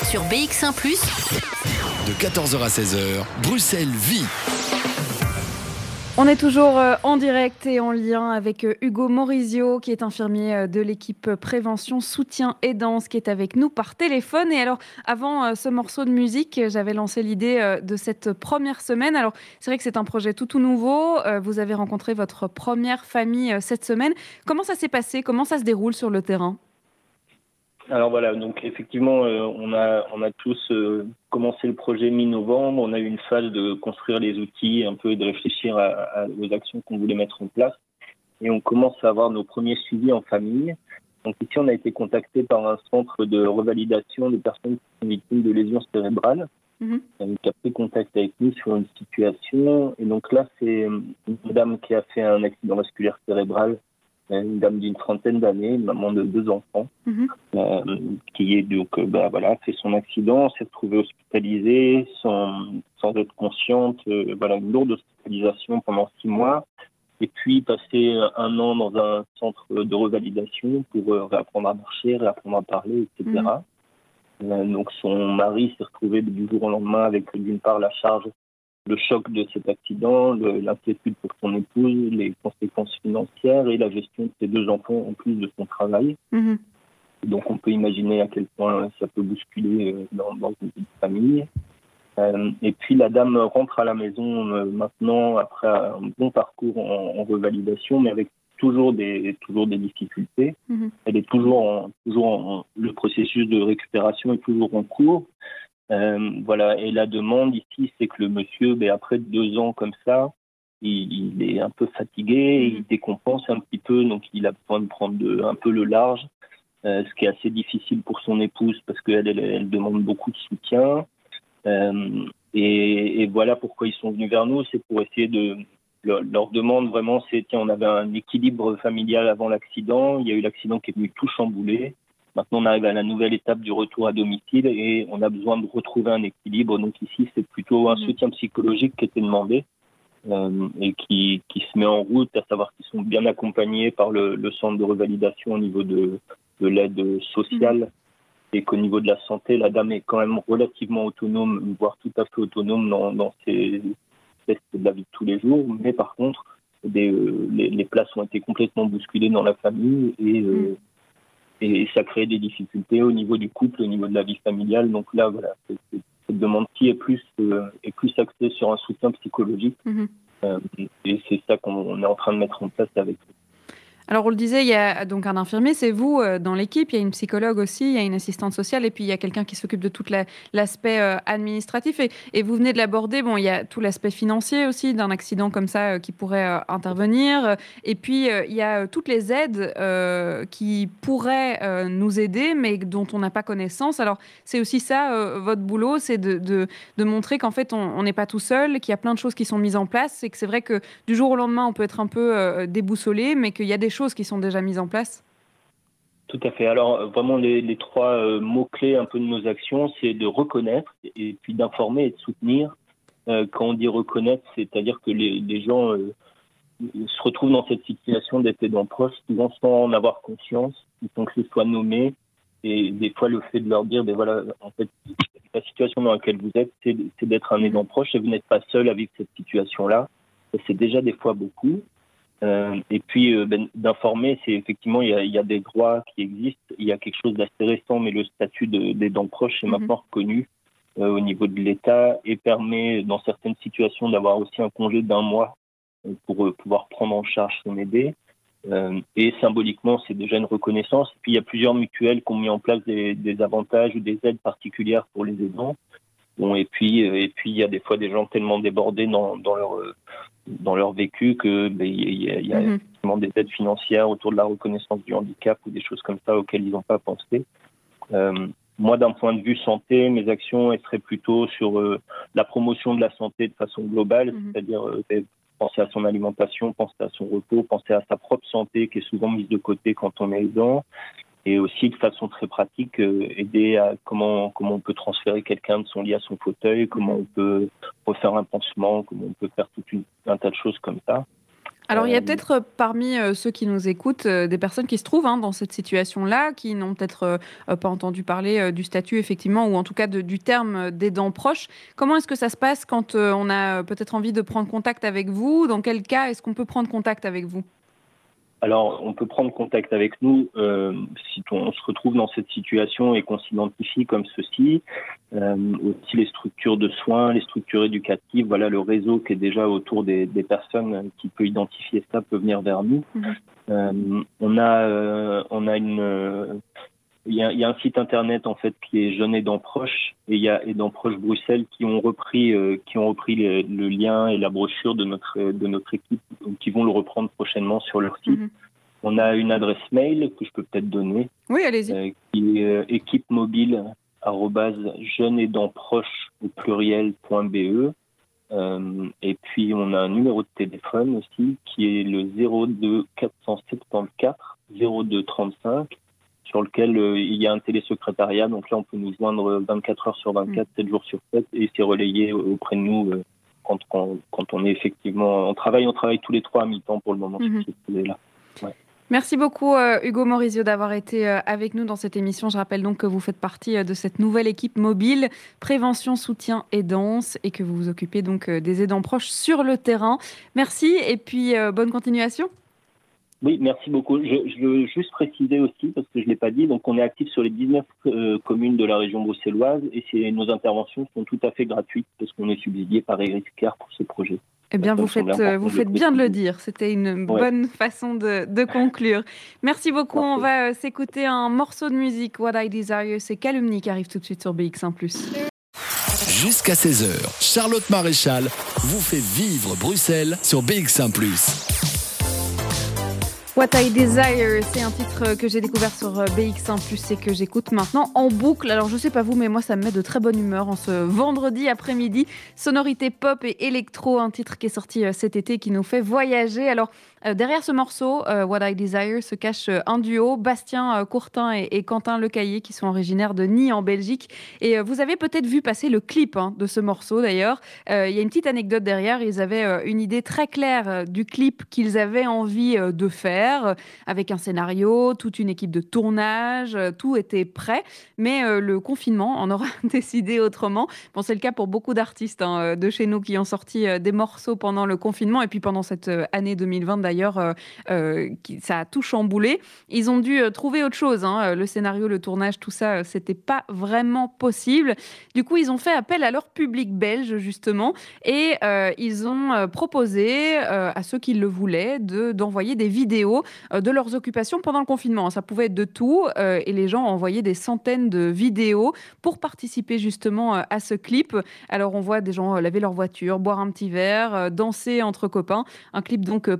Sur BX1 ⁇ De 14h à 16h, Bruxelles vit. On est toujours euh, en direct et en lien avec euh, Hugo Morizio, qui est infirmier euh, de l'équipe prévention, soutien et danse, qui est avec nous par téléphone. Et alors, avant ce morceau de musique, j'avais lancé l'idée de cette première semaine. Alors, c'est vrai que c'est un projet tout tout nouveau. Vous avez rencontré votre première famille cette semaine. Comment ça s'est passé? Comment ça se déroule sur le terrain? Alors voilà, donc effectivement, euh, on a on a tous euh, commencé le projet mi-novembre. On a eu une phase de construire les outils, un peu et de réfléchir à, à- aux actions qu'on voulait mettre en place. Et on commence à avoir nos premiers suivis en famille. Donc ici, on a été contacté par un centre de revalidation des personnes qui sont victimes de lésions cérébrales. Qui a pris contact avec nous sur une situation. Et donc là, c'est euh, une dame qui a fait un accident vasculaire cérébral, une dame d'une trentaine d'années, une maman de deux enfants, Mhm. euh, qui est donc euh, bah, voilà, fait son accident, s'est retrouvée hospitalisée sans, sans être consciente, euh, voilà, une lourde hospitalisation pendant six mois. Et puis passer un an dans un centre de revalidation pour euh, réapprendre à marcher, réapprendre à parler, etc. Mhm. Euh, donc son mari s'est retrouvé du jour au lendemain avec d'une part la charge, le choc de cet accident, l'inquiétude pour son épouse, les conséquences financières et la gestion de ses deux enfants en plus de son travail. Mhm. Donc on peut imaginer à quel point ça peut bousculer euh, dans, dans une de famille. Euh, et puis la dame rentre à la maison euh, maintenant après un bon parcours en, en revalidation, mais avec toujours des toujours des difficultés. Mhm. Elle est toujours en, toujours en, le processus de récupération est toujours en cours. Euh, voilà. Et la demande ici, c'est que le monsieur, ben, après deux ans comme ça, il, il est un peu fatigué, il décompense un petit peu, donc il a besoin de prendre de- un peu le large, euh, ce qui est assez difficile pour son épouse parce qu'elle elle, elle demande beaucoup de soutien. Euh, et, et voilà pourquoi ils sont venus vers nous, c'est pour essayer de leur, leur demande vraiment, c'est tiens, on avait un équilibre familial avant l'accident, il y a eu l'accident qui est venu tout chambouler. Maintenant, on arrive à la nouvelle étape du retour à domicile et on a besoin de retrouver un équilibre. Donc ici, c'est plutôt un soutien psychologique qui était demandé euh, et qui, qui se met en route, à savoir qu'ils sont bien accompagnés par le, le centre de revalidation au niveau de, de l'aide sociale et qu'au niveau de la santé, la dame est quand même relativement autonome, voire tout à fait autonome dans, dans ses tests de la vie de tous les jours. Mais par contre, des, euh, les, les places ont été complètement bousculées dans la famille et, euh, et ça crée des difficultés au niveau du couple, au niveau de la vie familiale. Donc là, voilà, cette demande-ci est plus, euh, est plus axée sur un soutien psychologique. Mhm. Euh, et c'est ça qu'on est en train de mettre en place avec. Alors, on le disait, il y a donc un infirmier, c'est vous euh, dans l'équipe. Il y a une psychologue aussi, il y a une assistante sociale, et puis il y a quelqu'un qui s'occupe de tout la- l'aspect euh, administratif. Et, vous venez de l'aborder. Bon, il y a tout l'aspect financier aussi d'un accident comme ça euh, qui pourrait intervenir. Et puis il y a toutes les aides qui pourraient nous aider, mais dont on n'a pas connaissance. Alors, c'est aussi ça votre boulot, c'est de, de- montrer qu'en fait, on n'est pas tout seul, qu'il y a plein de choses qui sont mises en place, et que c'est vrai que du jour au lendemain, on peut être un peu déboussolé, mais qu'il y a des choses qui sont déjà mises en place. Tout à fait. Alors euh, vraiment les, trois euh, mots-clés un peu de nos actions, c'est de reconnaître et puis d'informer et de soutenir. Euh, quand on dit reconnaître, c'est-à-dire que les, gens se retrouvent dans cette situation d'être aidants proches, souvent sans en avoir conscience, il faut que ce soit nommé. Et des fois, le fait de leur dire, ben voilà, en fait, la situation dans laquelle vous êtes, c'est d'être un aidant proche et vous n'êtes pas seul à vivre cette situation-là. C'est déjà des fois beaucoup. Euh, et puis euh, ben, d'informer, c'est effectivement il y, a, il y a des droits qui existent. Il y a quelque chose d'assez récent, mais le statut de- d'aidant proche est Mhm. maintenant reconnu euh, au niveau de l'État et permet dans certaines situations d'avoir aussi un congé d'un mois pour pouvoir prendre en charge son aidé. Et symboliquement, c'est déjà une reconnaissance. Et puis il y a plusieurs mutuelles qui ont mis en place des, des avantages ou des aides particulières pour les aidants. Bon, et puis et puis il y a des fois des gens tellement débordés dans, dans leur dans leur vécu que ben, y a, y a Mhm. effectivement des aides financières autour de la reconnaissance du handicap ou des choses comme ça auxquelles ils n'ont pas pensé. Euh, moi, d'un point de vue santé, mes actions elles seraient plutôt sur euh, la promotion de la santé de façon globale, c'est-à-dire euh, ben, penser à son alimentation, penser à son repos, penser à sa propre santé qui est souvent mise de côté quand on est aidant, et aussi de façon très pratique euh, aider à comment comment on peut transférer quelqu'un de son lit à son fauteuil, comment on peut refaire un pansement, comment on peut faire tout une, un tas de choses comme ça. Alors, il y a Euh, peut-être euh, parmi ceux qui nous écoutent des personnes qui se trouvent hein, dans cette situation-là, qui n'ont peut-être euh, pas entendu parler euh, du statut, effectivement, ou en tout cas de- du terme d'aidant proche. Comment est-ce que ça se passe quand euh, on a peut-être envie de prendre contact avec vous? Dans quel cas est-ce qu'on peut prendre contact avec vous? Alors, on peut prendre contact avec nous euh, si on se retrouve dans cette situation et qu'on s'identifie comme ceci. Euh, aussi les structures de soins, les structures éducatives, voilà le réseau qui est déjà autour des, des personnes qui peut identifier ça peut venir vers nous. Euh, on a, euh, on a une, euh, il y a, il y a un site internet en fait qui est Jeunes Aidants Proches et il y a Aidants Proches Bruxelles qui ont repris, euh, qui ont repris le, le lien et la brochure de notre de notre équipe, donc qui vont le reprendre prochainement sur leur site. On a une adresse mail que je peux peut-être donner. Oui, allez-y. euh, qui est euh, équipe mobile jeune aidant proche au pluriel.be. Euh, et puis on a un numéro de téléphone aussi qui est le 02 474 02 35 sur lequel euh, il y a un télésecrétariat. Donc là, on peut nous joindre 24 heures sur 24, 7 jours sur 7 et c'est relayé auprès de nous euh, quand, quand, quand on est effectivement... On travaille, on travaille tous les trois à mi-temps pour le moment Mhm. sur ce sujet-là. Ouais. Merci beaucoup euh, Hugo Morizio d'avoir été euh, avec nous dans cette émission. Je rappelle donc que vous faites partie euh, de cette nouvelle équipe mobile prévention, soutien et danse et que vous vous occupez donc euh, des aidants proches sur le terrain. Merci et puis euh, bonne continuation. Oui, merci beaucoup. Je, je veux juste préciser aussi, parce que je ne l'ai pas dit, donc on est actif sur les 19 euh, communes de la région bruxelloise et nos interventions sont tout à fait gratuites parce qu'on est subsidié par Iris Care pour ce projet. Eh bien, vous faites, vous faites bien de le dire. C'était une Ouais. bonne façon de, de <laughs> conclure. Merci beaucoup. On va euh, s'écouter un morceau de musique. What I Desire, c'est Calumnie qui arrive tout de suite sur BX1+. Jusqu'à 16h, Charlotte Maréchal vous fait vivre Bruxelles sur BX1 ⁇ What I Desire, c'est un titre que j'ai découvert sur euh, BX1 et que j'écoute maintenant en boucle. Alors je sais pas vous, mais moi ça me met de très bonne humeur en ce vendredi après-midi. Sonorité pop et électro, un titre qui est sorti euh, cet été qui nous fait voyager. Alors euh, derrière ce morceau, euh, What I Desire, se cache euh, un duo, Bastien Courtin et, Quentin Lecaillé, qui sont originaires de Nîmes en Belgique. Et vous avez peut-être vu passer le clip hein, de ce morceau d'ailleurs. Il y a une petite anecdote derrière. Ils avaient une idée très claire du clip qu'ils avaient envie de faire, avec un scénario, toute une équipe de tournage, tout était prêt. Mais le confinement en aura <laughs> décidé autrement. Bon, c'est le cas pour beaucoup d'artistes hein, de chez nous qui ont sorti des morceaux pendant le confinement et puis pendant cette année 2020 d'ailleurs, euh, euh, ça a tout chamboulé. Ils ont dû euh, trouver autre chose. hein. Le scénario, le tournage, tout ça, c'était pas vraiment possible. Du coup, ils ont fait appel à leur public belge justement et ils ont proposé à ceux qui le voulaient de d'envoyer des vidéos de leurs occupations pendant le confinement. Ça pouvait être de tout et les gens ont envoyé des centaines de vidéos pour participer justement à ce clip. Alors on voit des gens laver leur voiture, boire un petit verre, danser entre copains. Un clip donc euh,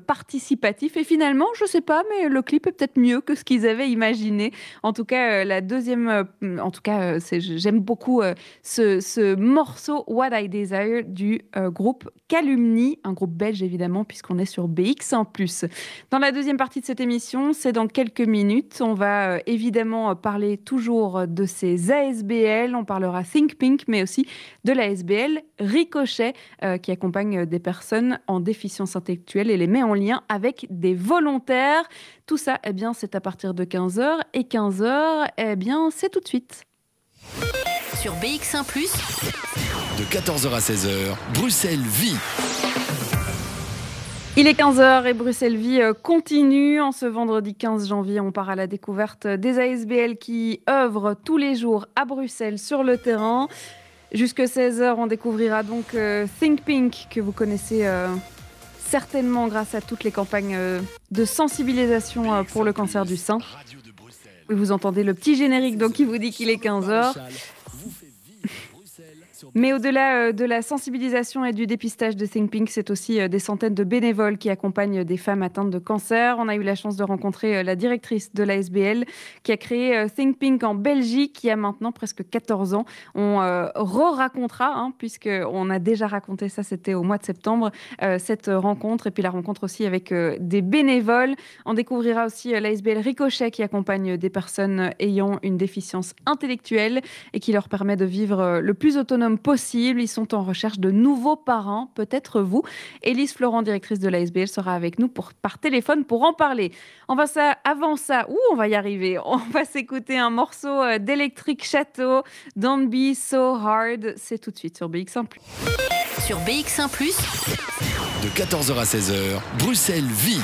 et finalement, je sais pas, mais le clip est peut-être mieux que ce qu'ils avaient imaginé. En tout cas, euh, la deuxième, euh, en tout cas, euh, j'aime beaucoup ce, ce morceau What I Desire du groupe Calumni, un groupe belge évidemment puisqu'on est sur BX en plus. Dans la deuxième partie de cette émission, c'est dans quelques minutes. On va évidemment parler toujours de ces ASBL. On parlera Think Pink, mais aussi de la SBL Ricochet, qui accompagne des personnes en déficience intellectuelle et les met en lien avec des volontaires. Tout ça, eh bien, c'est à partir de 15h. Et 15h, eh bien, c'est tout de suite. Sur BX1 ⁇ De 14h à 16h, Bruxelles vit. Il est 15h et Bruxelles Vie euh, continue. En ce vendredi 15 janvier, on part à la découverte des ASBL qui œuvrent tous les jours à Bruxelles sur le terrain. Jusque 16h, on découvrira donc euh, Think Pink que vous connaissez euh, certainement grâce à toutes les campagnes euh, de sensibilisation euh, pour le cancer du sein. Oui, vous entendez le petit générique donc qui vous dit qu'il est 15h. Mais au-delà euh, de la sensibilisation et du dépistage de Think Pink, c'est aussi euh, des centaines de bénévoles qui accompagnent des femmes atteintes de cancer. On a eu la chance de rencontrer euh, la directrice de l'ASBL qui a créé euh, Think Pink en Belgique, qui a maintenant presque 14 ans. On euh, re-racontera, hein, puisqu'on a déjà raconté ça, c'était au mois de septembre, euh, cette rencontre, et puis la rencontre aussi avec euh, des bénévoles. On découvrira aussi euh, l'ASBL Ricochet qui accompagne des personnes ayant une déficience intellectuelle et qui leur permet de vivre euh, le plus autonome possible. Ils sont en recherche de nouveaux parents, peut-être vous. Élise Florent, directrice de l'ASBL, sera avec nous pour, par téléphone pour en parler. On va ça, avant ça, ouh, on va y arriver. <laughs> On va s'écouter un morceau euh, d'Electric Chateau, Don't Be So Hard. C'est tout de suite sur BX1+. Sur BX1 ⁇ De 14h à 16h, Bruxelles vit.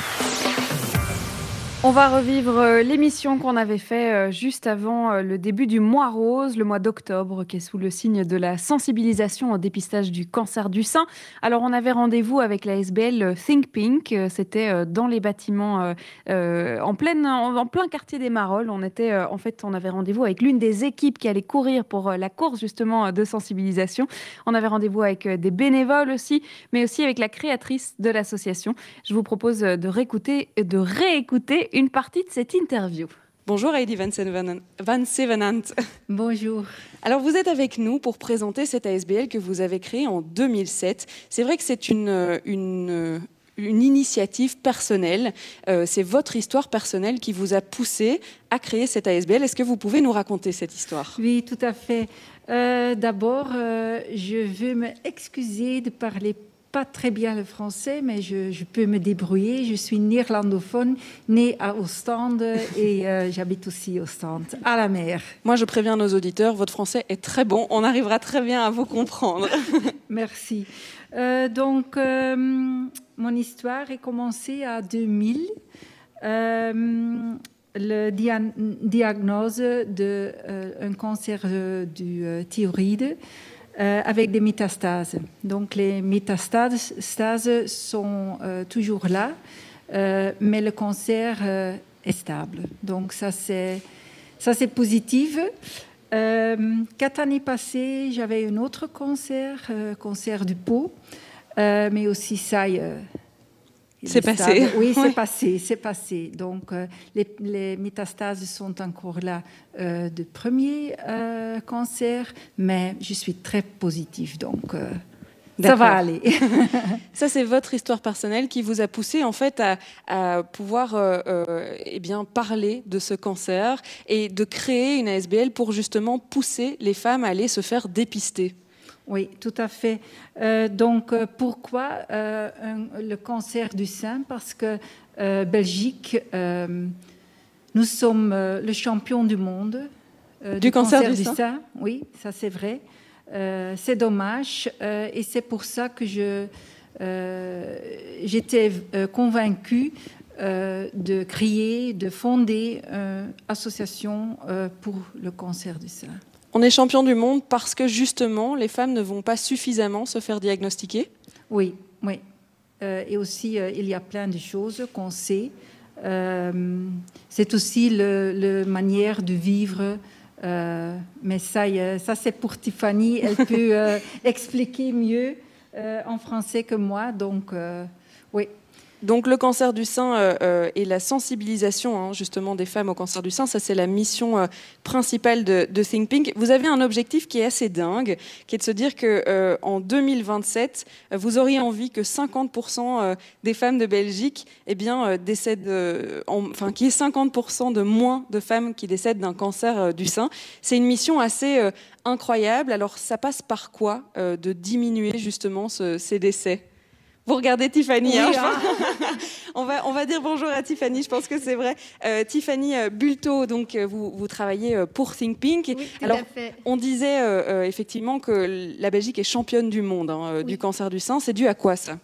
On va revivre euh, l'émission qu'on avait fait euh, juste avant euh, le début du mois rose, le mois d'octobre, qui est sous le signe de la sensibilisation au dépistage du cancer du sein. Alors, on avait rendez-vous avec la SBL Think Pink. C'était dans les bâtiments en, en, plein quartier des Marolles. On était, en fait, on avait rendez-vous avec l'une des équipes qui allait courir pour la course justement de sensibilisation. On avait rendez-vous avec des bénévoles aussi, mais aussi avec la créatrice de l'association. Je vous propose de réécouter, de réécouter une partie de cette interview. Bonjour Heidi Van Sevenant. Van Sevenant. Bonjour. Alors vous êtes avec nous pour présenter cette ASBL que vous avez créée en 2007. C'est vrai que c'est une, euh, une, euh, une initiative personnelle. Euh, c'est votre histoire personnelle qui vous a poussé à créer cette ASBL. Est-ce que vous pouvez nous raconter cette histoire? Oui, tout à fait. Euh, D'abord, euh, je veux m'excuser de parler pas très bien le français, mais je, je peux me débrouiller. Je suis néerlandophone, née à Ostende <laughs> et euh, j'habite aussi Ostende, à la mer. Moi, je préviens nos auditeurs, votre français est très bon. On arrivera très bien à vous comprendre. <laughs> Merci. Euh, donc, euh, mon histoire est commencée à 2000. Euh, le dia diagnose d'un cancer du thyroïde euh, avec des métastases. Donc, les métastases stases sont euh, toujours là, euh, mais le cancer est stable. Donc, ça, c'est ça, c'est positif. Quatre années passées, j'avais un autre cancer, cancer du peau, mais aussi ça, C'est est passé. Oui, c'est Ouais. passé, c'est passé. Donc, euh, les, les métastases sont encore là euh, de premier euh, cancer, mais je suis très positive, donc euh, ça va aller. <laughs> <laughs> Ça, c'est votre histoire personnelle qui vous a poussé en fait à, à pouvoir euh, eh bien, parler de ce cancer et de créer une ASBL pour justement pousser les femmes à aller se faire dépister. Oui, tout à fait. Euh, donc, euh, pourquoi euh, un- le cancer du sein Parce que euh, Belgique, nous sommes le champion du monde Du cancer du sein Oui, ça c'est vrai. C'est dommage et c'est pour ça que je j'étais convaincue de créer, de fonder une association pour le cancer du sein. On est champion du monde parce que justement, les femmes ne vont pas suffisamment se faire diagnostiquer. Oui, oui. Euh, et aussi, euh, il y a plein de choses qu'on sait. Euh, c'est aussi le manière de vivre. mais ça, ça c'est pour Tiffany. Elle peut <laughs> expliquer mieux en français que moi. Donc, oui. Donc le cancer du sein euh, euh, et la sensibilisation hein, justement des femmes au cancer du sein, ça c'est la mission euh, principale de, de Think Pink. Vous avez un objectif qui est assez dingue, qui est de se dire que en 2027, euh, vous auriez envie que 50% euh, des femmes de Belgique, eh bien, décèdent, en- enfin qu'il y ait 50% de moins de femmes qui décèdent d'un cancer du sein. C'est une mission assez incroyable. Alors ça passe par quoi de diminuer justement ce- ces décès? Vous regardez Tiffany. Oui, hein, hein. <laughs> on, va, on va dire bonjour à Tiffany, je pense que c'est vrai. Euh, Tiffany euh, Bulto, donc, euh, vous, vous travaillez pour Think Pink. tout Alors, à fait. on disait euh, effectivement que la Belgique est championne du monde hein, du cancer du sein. C'est dû à quoi ça?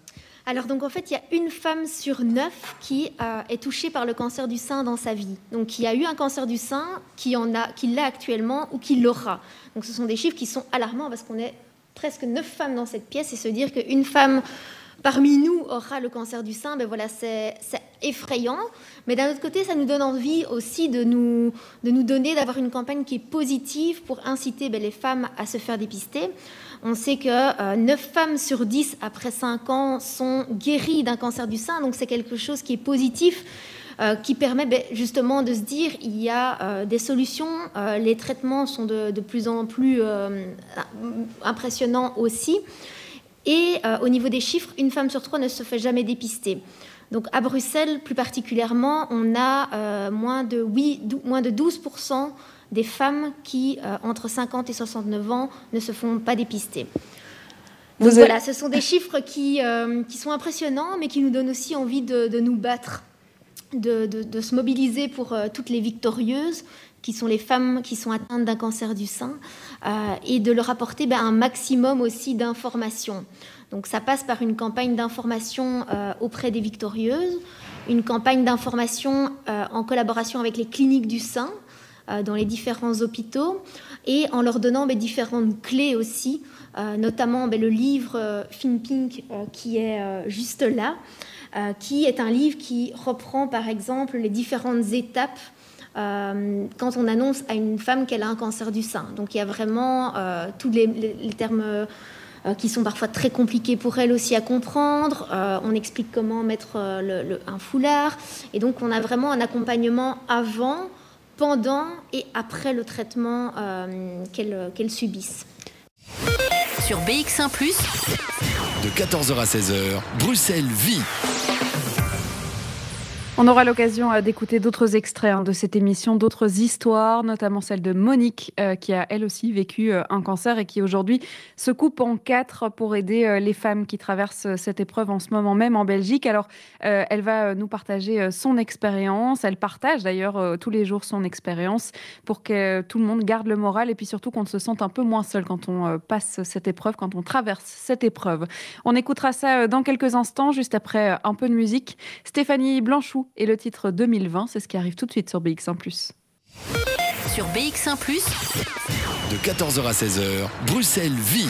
Alors donc en fait, il y a une femme sur neuf qui euh, est touchée par le cancer du sein dans sa vie. Donc qui a eu un cancer du sein, qui en a, qui l'a actuellement ou qui l'aura. Donc ce sont des chiffres qui sont alarmants parce qu'on est presque neuf femmes dans cette pièce et se dire qu'une femme parmi nous aura le cancer du sein, ben voilà, c'est effrayant. Mais d'un autre côté, ça nous donne envie aussi de nous, de nous donner, d'avoir une campagne qui est positive pour inciter ben, les femmes à se faire dépister. On sait que euh, 9 femmes sur 10 après 5 ans sont guéries d'un cancer du sein, donc c'est quelque chose qui est positif. euh, qui permet ben, justement de se dire il y a euh, des solutions, euh, les traitements sont de, de plus en plus impressionnants aussi. Et euh, au niveau des chiffres, une femme sur trois ne se fait jamais dépister. Donc à Bruxelles, plus particulièrement, on a euh, moins, de, oui, dou- moins de 12% des femmes qui, euh, entre 50 et 69 ans, ne se font pas dépister. Vous Donc avez- voilà, ce sont des chiffres qui, qui sont impressionnants, mais qui nous donnent aussi envie de, de nous battre, de, de- de se mobiliser pour toutes les victorieuses, qui sont les femmes qui sont atteintes d'un cancer du sein, euh, et de leur apporter ben, un maximum aussi d'informations. Donc ça passe par une campagne d'information euh, auprès des victorieuses, une campagne d'information euh, en collaboration avec les cliniques du sein dans les différents hôpitaux et en leur donnant ben, différentes clés aussi, notamment ben, le livre Fin Pink euh, qui est juste là, qui est un livre qui reprend par exemple les différentes étapes euh, quand on annonce à une femme qu'elle a un cancer du sein. Donc il y a vraiment euh, tous les, les- les termes euh, qui sont parfois très compliqués pour elle aussi à comprendre. Euh, on explique comment mettre le- le- un foulard. Et donc on a vraiment un accompagnement avant, pendant et après le traitement euh, qu'elle qu'elle subisse. Sur BX1 ⁇ De 14h à 16h, Bruxelles vit. On aura l'occasion euh, d'écouter d'autres extraits hein, de cette émission, d'autres histoires, notamment celle de Monique, euh, qui a elle aussi vécu euh, un cancer et qui aujourd'hui se coupe en quatre pour aider les femmes qui traversent cette épreuve en ce moment même en Belgique. Alors, elle va nous partager son expérience. Elle partage d'ailleurs tous les jours son expérience pour que tout le monde garde le moral et puis surtout qu'on se sente un peu moins seul quand on passe cette épreuve, quand on traverse cette épreuve. On écoutera ça dans quelques instants, juste après un peu de musique. Stéphanie Blanchou et le titre 2020, c'est ce qui arrive tout de suite sur BX1 ⁇ Sur BX1 ⁇ De 14h à 16h, Bruxelles vit.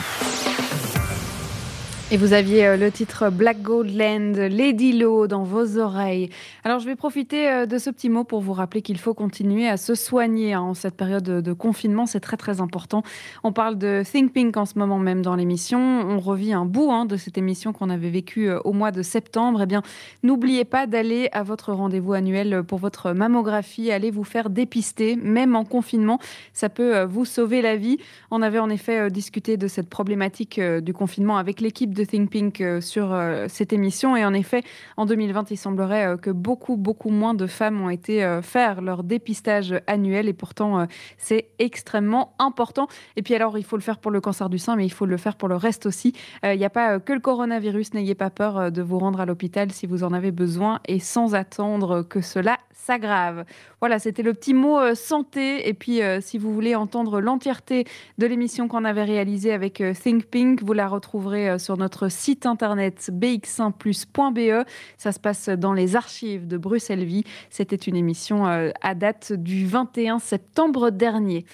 Et vous aviez euh, le titre Black Gold Land, Lady Low dans vos oreilles. Alors je vais profiter euh, de ce petit mot pour vous rappeler qu'il faut continuer à se soigner hein, en cette période de confinement. C'est très très important. On parle de Think Pink en ce moment même dans l'émission. On revit un bout hein, de cette émission qu'on avait vécue euh, au mois de septembre. Eh bien, n'oubliez pas d'aller à votre rendez-vous annuel pour votre mammographie. Allez vous faire dépister, même en confinement. Ça peut vous sauver la vie. On avait en effet discuté de cette problématique du confinement avec l'équipe de Think Pink euh, sur euh, cette émission. Et en effet, en 2020, il semblerait euh, que beaucoup, beaucoup moins de femmes ont été faire leur dépistage annuel. Et pourtant, c'est extrêmement important. Et puis alors, il faut le faire pour le cancer du sein, mais il faut le faire pour le reste aussi. Il n'y a pas que le coronavirus. N'ayez pas peur de vous rendre à l'hôpital si vous en avez besoin et sans attendre que cela s'aggrave. Voilà, c'était le petit mot santé. Et puis, si vous voulez entendre l'entièreté de l'émission qu'on avait réalisée avec Think Pink, vous la retrouverez sur notre site internet bx1plus.be. Ça se passe dans les archives de Bruxelles Vie. C'était une émission euh, à date du 21 septembre dernier.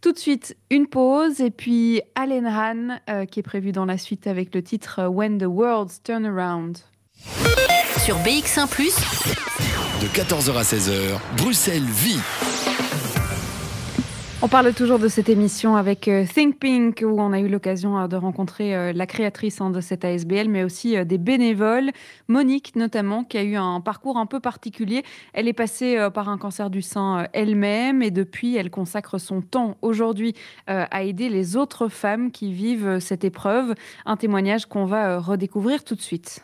Tout de suite, une pause et puis Allen Han euh, qui est prévu dans la suite avec le titre When the World's Turn Around. Sur BX1 ⁇ de 14h à 16h, Bruxelles vit. On parle toujours de cette émission avec euh, Think Pink, où on a eu l'occasion euh, de rencontrer euh, la créatrice hein, de cette ASBL, mais aussi des bénévoles. Monique, notamment, qui a eu un parcours un peu particulier. Elle est passée par un cancer du sein elle-même et depuis, elle consacre son temps aujourd'hui à aider les autres femmes qui vivent cette épreuve. Un témoignage qu'on va redécouvrir tout de suite.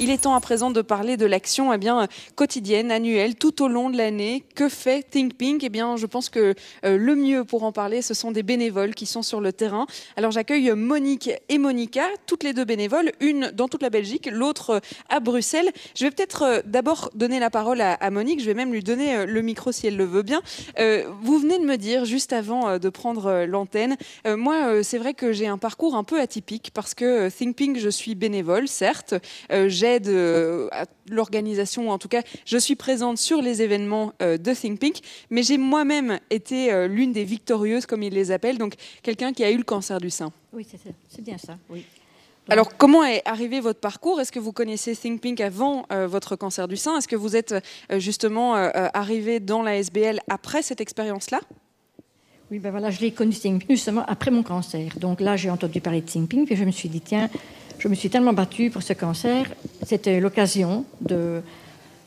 Il est temps à présent de parler de l'action eh bien quotidienne, annuelle, tout au long de l'année. Que fait Think Pink Eh bien, je pense que euh, le mieux pour en parler, ce sont des bénévoles qui sont sur le terrain. Alors, j'accueille Monique et Monica, toutes les deux bénévoles, une dans toute la Belgique, l'autre euh, à Bruxelles. Je vais peut-être euh, d'abord donner la parole à, Monique. Je vais même lui donner le micro si elle le veut bien. vous venez de me dire juste avant de prendre l'antenne, moi, c'est vrai que j'ai un parcours un peu atypique parce que Think Pink, je suis bénévole, certes. Euh, à l'organisation, en tout cas, je suis présente sur les événements euh, de Think Pink, mais j'ai moi-même été euh, l'une des victorieuses, comme ils les appellent, donc quelqu'un qui a eu le cancer du sein. Oui, c'est bien ça, oui. Alors, comment est arrivé votre parcours? Est-ce que vous connaissez Think Pink avant votre cancer du sein? Est-ce que vous êtes justement arrivé dans la SBL après cette expérience-là? Oui, ben voilà, je l'ai connu Pink justement après mon cancer. Donc là, j'ai entendu parler de Think Pink, et je me suis dit, tiens, je me suis tellement battue pour ce cancer, c'était l'occasion de,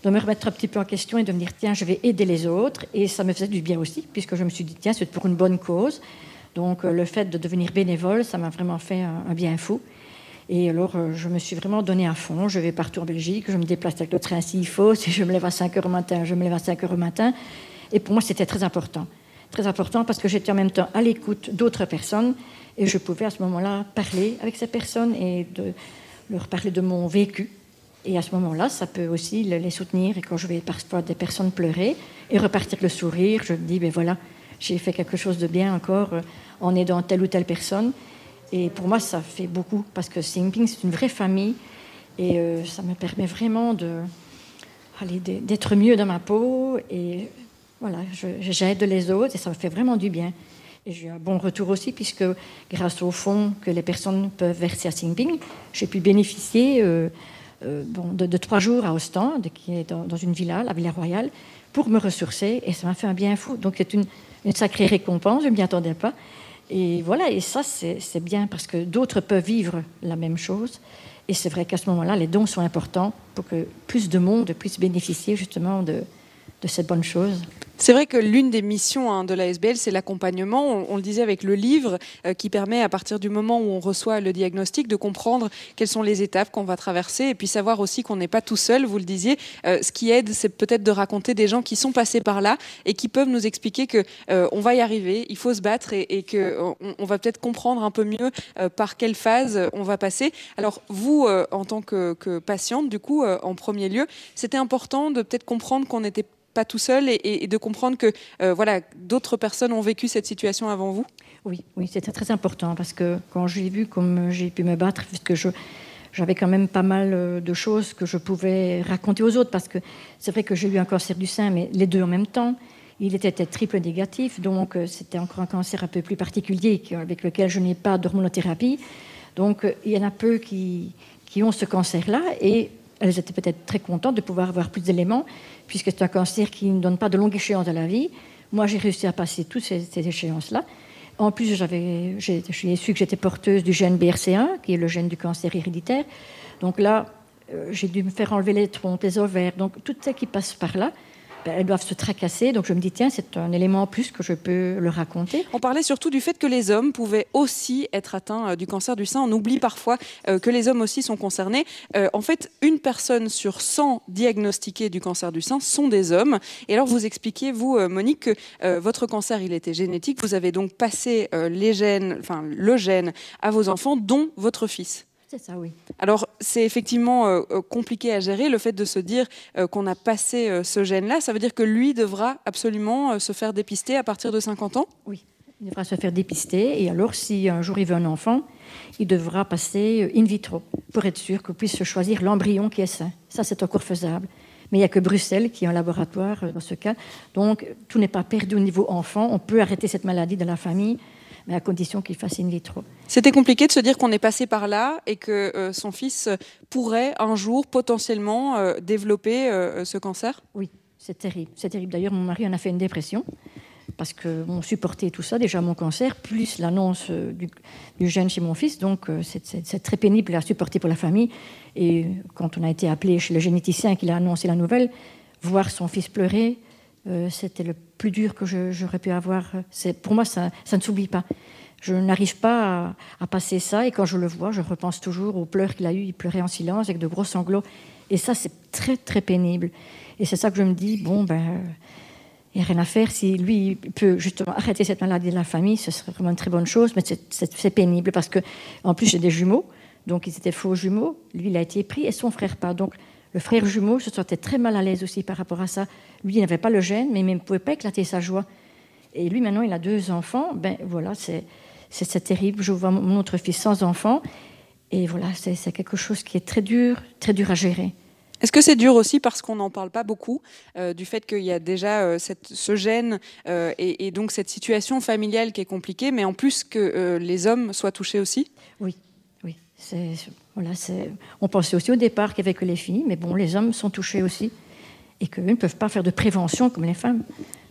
me remettre un petit peu en question et de me dire, tiens, je vais aider les autres. Et ça me faisait du bien aussi, puisque je me suis dit, tiens, c'est pour une bonne cause. Donc euh, le fait de devenir bénévole, ça m'a vraiment fait un, bien fou. Et alors, euh, je me suis vraiment donné à fond. Je vais partout en Belgique, je me déplace avec le train s'il faut. <laughs> Si je me lève à 5 heures au matin, je me lève à 5 heures au matin. Et pour moi, c'était très important. Très important parce que j'étais en même temps à l'écoute d'autres personnes et je pouvais à ce moment-là parler avec ces personnes et leur parler de mon vécu. Et à ce moment-là, ça peut aussi les soutenir. Et quand je vais parfois des personnes pleurer et repartir le sourire, je me dis, ben voilà, j'ai fait quelque chose de bien encore euh, en aidant telle ou telle personne. Et pour moi, ça fait beaucoup parce que Simping, c'est une vraie famille et euh, ça me permet vraiment de, d'être mieux dans ma peau. Et voilà, j'aide les autres et ça me fait vraiment du bien. Et j'ai eu un bon retour aussi, puisque grâce au fonds que les personnes peuvent verser à Singping, j'ai pu bénéficier euh, euh, de, trois jours à Ostende, qui est dans, une villa, la Villa Royale, pour me ressourcer. Et ça m'a fait un bien fou. Donc c'est une, sacrée récompense, je ne m'y attendais pas. Et voilà, et ça, c'est bien, parce que d'autres peuvent vivre la même chose. Et c'est vrai qu'à ce moment-là, les dons sont importants pour que plus de monde puisse bénéficier justement de, de cette bonne chose. C'est vrai que l'une des missions hein, de la SBL, c'est l'accompagnement. On, le disait avec le livre, euh, qui permet à partir du moment où on reçoit le diagnostic de comprendre quelles sont les étapes qu'on va traverser et puis savoir aussi qu'on n'est pas tout seul. Vous le disiez, euh, ce qui aide, c'est peut-être de raconter des gens qui sont passés par là et qui peuvent nous expliquer que euh, on va y arriver, il faut se battre et, et que on, va peut-être comprendre un peu mieux par quelle phase on va passer. Alors vous, en tant que, que patiente, du coup, en premier lieu, c'était important de peut-être comprendre qu'on n'était pas tout seul et, de comprendre que euh, voilà, d'autres personnes ont vécu cette situation avant vous? Oui, oui c'était très important parce que quand j'ai vu comme j'ai pu me battre, puisque je, j'avais quand même pas mal euh, de choses que je pouvais raconter aux autres parce que c'est vrai que j'ai eu un cancer du sein, mais les deux en même temps. Il était triple négatif, donc euh, c'était encore un cancer un peu plus particulier avec lequel je n'ai pas d'hormonothérapie. Donc il y en a peu qui, qui ont ce cancer-là et elles étaient peut-être très contentes de pouvoir avoir plus d'éléments puisque c'est un cancer qui ne donne pas de longue échéance à la vie. Moi, j'ai réussi à passer toutes ces, ces échéances-là. En plus, j'avais, j'ai, su que j'étais porteuse du gène BRCA, qui est le gène du cancer héréditaire. Donc là, euh, j'ai dû me faire enlever les trompes, les ovaires. Donc toutes celles qui passent par là, ben, elles doivent se tracasser. Donc je me dis, tiens, c'est un élément en plus que je peux leur raconter. On parlait surtout du fait que les hommes pouvaient aussi être atteints euh, du cancer du sein. On oublie parfois euh, que les hommes aussi sont concernés. Euh, en fait, une personne sur 100 diagnostiqués du cancer du sein sont des hommes. Et alors, vous expliquiez, vous, Monique, que votre cancer, il était génétique. Vous avez donc passé les gènes, enfin, le gène à vos enfants, dont votre fils. C'est ça, oui. Alors, c'est effectivement euh, euh, compliqué à gérer le fait de se dire euh, qu'on a passé euh, ce gène-là. Ça veut dire que lui devra absolument se faire dépister à partir de 50 ans? Oui. Il devra se faire dépister et alors, si un jour il veut un enfant, il devra passer in vitro pour être sûr qu'on puisse choisir l'embryon qui est sain. Ça, c'est encore faisable. Mais il n'y a que Bruxelles qui est un laboratoire dans ce cas. Donc, tout n'est pas perdu au niveau enfant. On peut arrêter cette maladie dans la famille, mais à condition qu'il fasse in vitro. C'était compliqué de se dire qu'on est passé par là et que euh, son fils pourrait un jour potentiellement euh, développer euh, ce cancer? Oui, c'est terrible. C'est terrible. D'ailleurs, mon mari en a fait une dépression parce que on supportait tout ça, déjà mon cancer, plus l'annonce du, du gène chez mon fils. Donc, c'est très pénible à supporter pour la famille. Et quand on a été appelé chez le généticien qui a annoncé la nouvelle, voir son fils pleurer, euh, c'était le plus dur que j'aurais pu avoir. Pour moi, ça, ne s'oublie pas. Je n'arrive pas à, passer ça. Et quand je le vois, je repense toujours aux pleurs qu'il a eu. Il pleurait en silence avec de gros sanglots. Et ça, c'est très, très pénible. Et c'est ça que je me dis, bon, ben, il n'y a rien à faire. Si lui peut justement arrêter cette maladie de la famille, ce serait vraiment une très bonne chose. Mais c'est pénible parce que, en plus, j'ai des jumeaux. Donc, ils étaient faux jumeaux. Lui, il a été pris et son frère pas. Donc, le frère jumeau se sentait très mal à l'aise aussi par rapport à ça. Lui, il n'avait pas le gène, mais il ne pouvait pas éclater sa joie. Et lui, maintenant, il a deux enfants. Ben voilà, c'est terrible. Je vois mon autre fils sans enfant. Et voilà, c'est quelque chose qui est très dur, très dur à gérer. Est-ce que c'est dur aussi parce qu'on n'en parle pas beaucoup euh, du fait qu'il y a déjà euh, cette, ce gène euh, et, et donc cette situation familiale qui est compliquée, mais en plus que les hommes soient touchés aussi? Oui, oui. Voilà, on pensait aussi au départ qu'il n'y avait que les filles, mais bon, les hommes sont touchés aussi. Et qu'eux ne peuvent pas faire de prévention comme les femmes.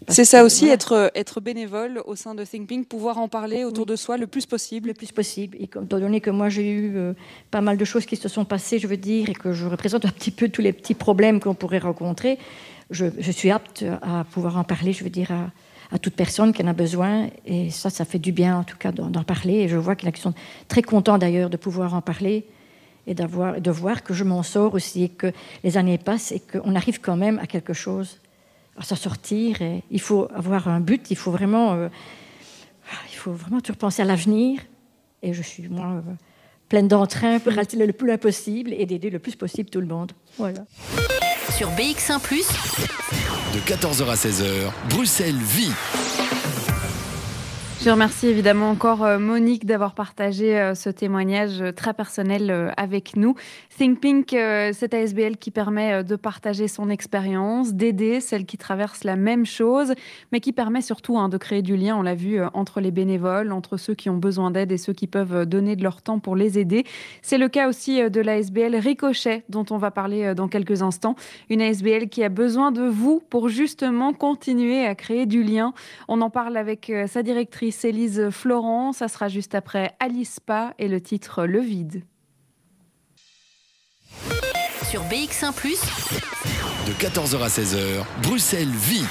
C'est ça aussi, voilà, être, être bénévole au sein de ThinkPink, pouvoir en parler autour de soi le plus possible. Le plus possible. Et comme- étant donné que moi, j'ai eu euh, pas mal de choses qui se sont passées, je veux dire, et que je représente un petit peu tous les petits problèmes qu'on pourrait rencontrer, je, je suis apte à pouvoir en parler, je veux dire, à, à toute personne qui en a besoin. Et ça, ça fait du bien, en tout cas, d'en, d'en parler. Et je vois qu'il y en a qui sont très contents, d'ailleurs, de pouvoir en parler et d'avoir, de voir que je m'en sors aussi, et que les années passent et qu'on arrive quand même à quelque chose, à s'en sortir. Et il faut avoir un but, il faut vraiment... euh, il faut vraiment toujours penser à l'avenir. Et je suis, moi, euh, pleine d'entrain pour aller le plus loin possible et d'aider le plus possible tout le monde. Voilà. Sur BX1 ⁇ De 14h à 16h, Bruxelles vit. Je remercie évidemment encore euh, Monique d'avoir partagé euh, ce témoignage euh, très personnel avec nous. Think Pink, c'est ASBL qui permet de partager son expérience, d'aider celles qui traversent la même chose, mais qui permet surtout hein, de créer du lien, on l'a vu, entre les bénévoles, entre ceux qui ont besoin d'aide et ceux qui peuvent donner de leur temps pour les aider. C'est le cas aussi de l'ASBL Ricochet, dont on va parler dans quelques instants. Une ASBL qui a besoin de vous pour justement continuer à créer du lien. On en parle avec sa directrice Élise Florent. Ça sera juste après Alice Pa et le titre Le Vide. sur BX1 ⁇ De 14h à 16h, Bruxelles vit.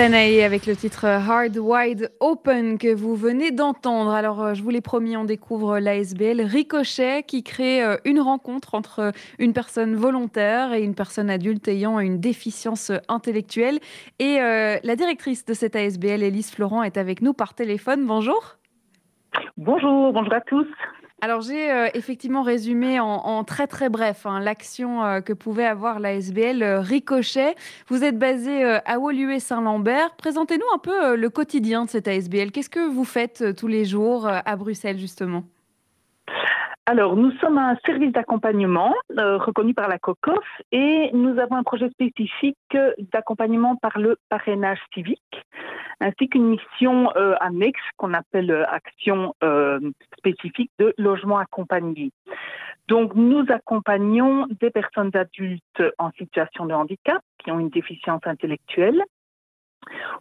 Avec le titre Hard Wide Open que vous venez d'entendre. Alors, euh, je vous l'ai promis, on découvre l'ASBL Ricochet qui crée euh, une rencontre entre une personne volontaire et une personne adulte ayant une déficience intellectuelle. Et euh, la directrice de cette ASBL, Élise Florent, est avec nous par téléphone. Bonjour. Bonjour, bonjour à tous. Alors j'ai euh, effectivement résumé en, très très bref hein, l'action euh, que pouvait avoir la SBL euh, Ricochet. Vous êtes basé à Woluwe-Saint-Lambert. Présentez-nous un peu le quotidien de cette ASBL. Qu'est-ce que vous faites tous les jours à Bruxelles justement? Alors, nous sommes un service d'accompagnement euh, reconnu par la COCOF et nous avons un projet spécifique d'accompagnement par le parrainage civique, ainsi qu'une mission euh, annexe qu'on appelle euh, action euh, spécifique de logement accompagné. Donc, nous accompagnons des personnes adultes en situation de handicap qui ont une déficience intellectuelle.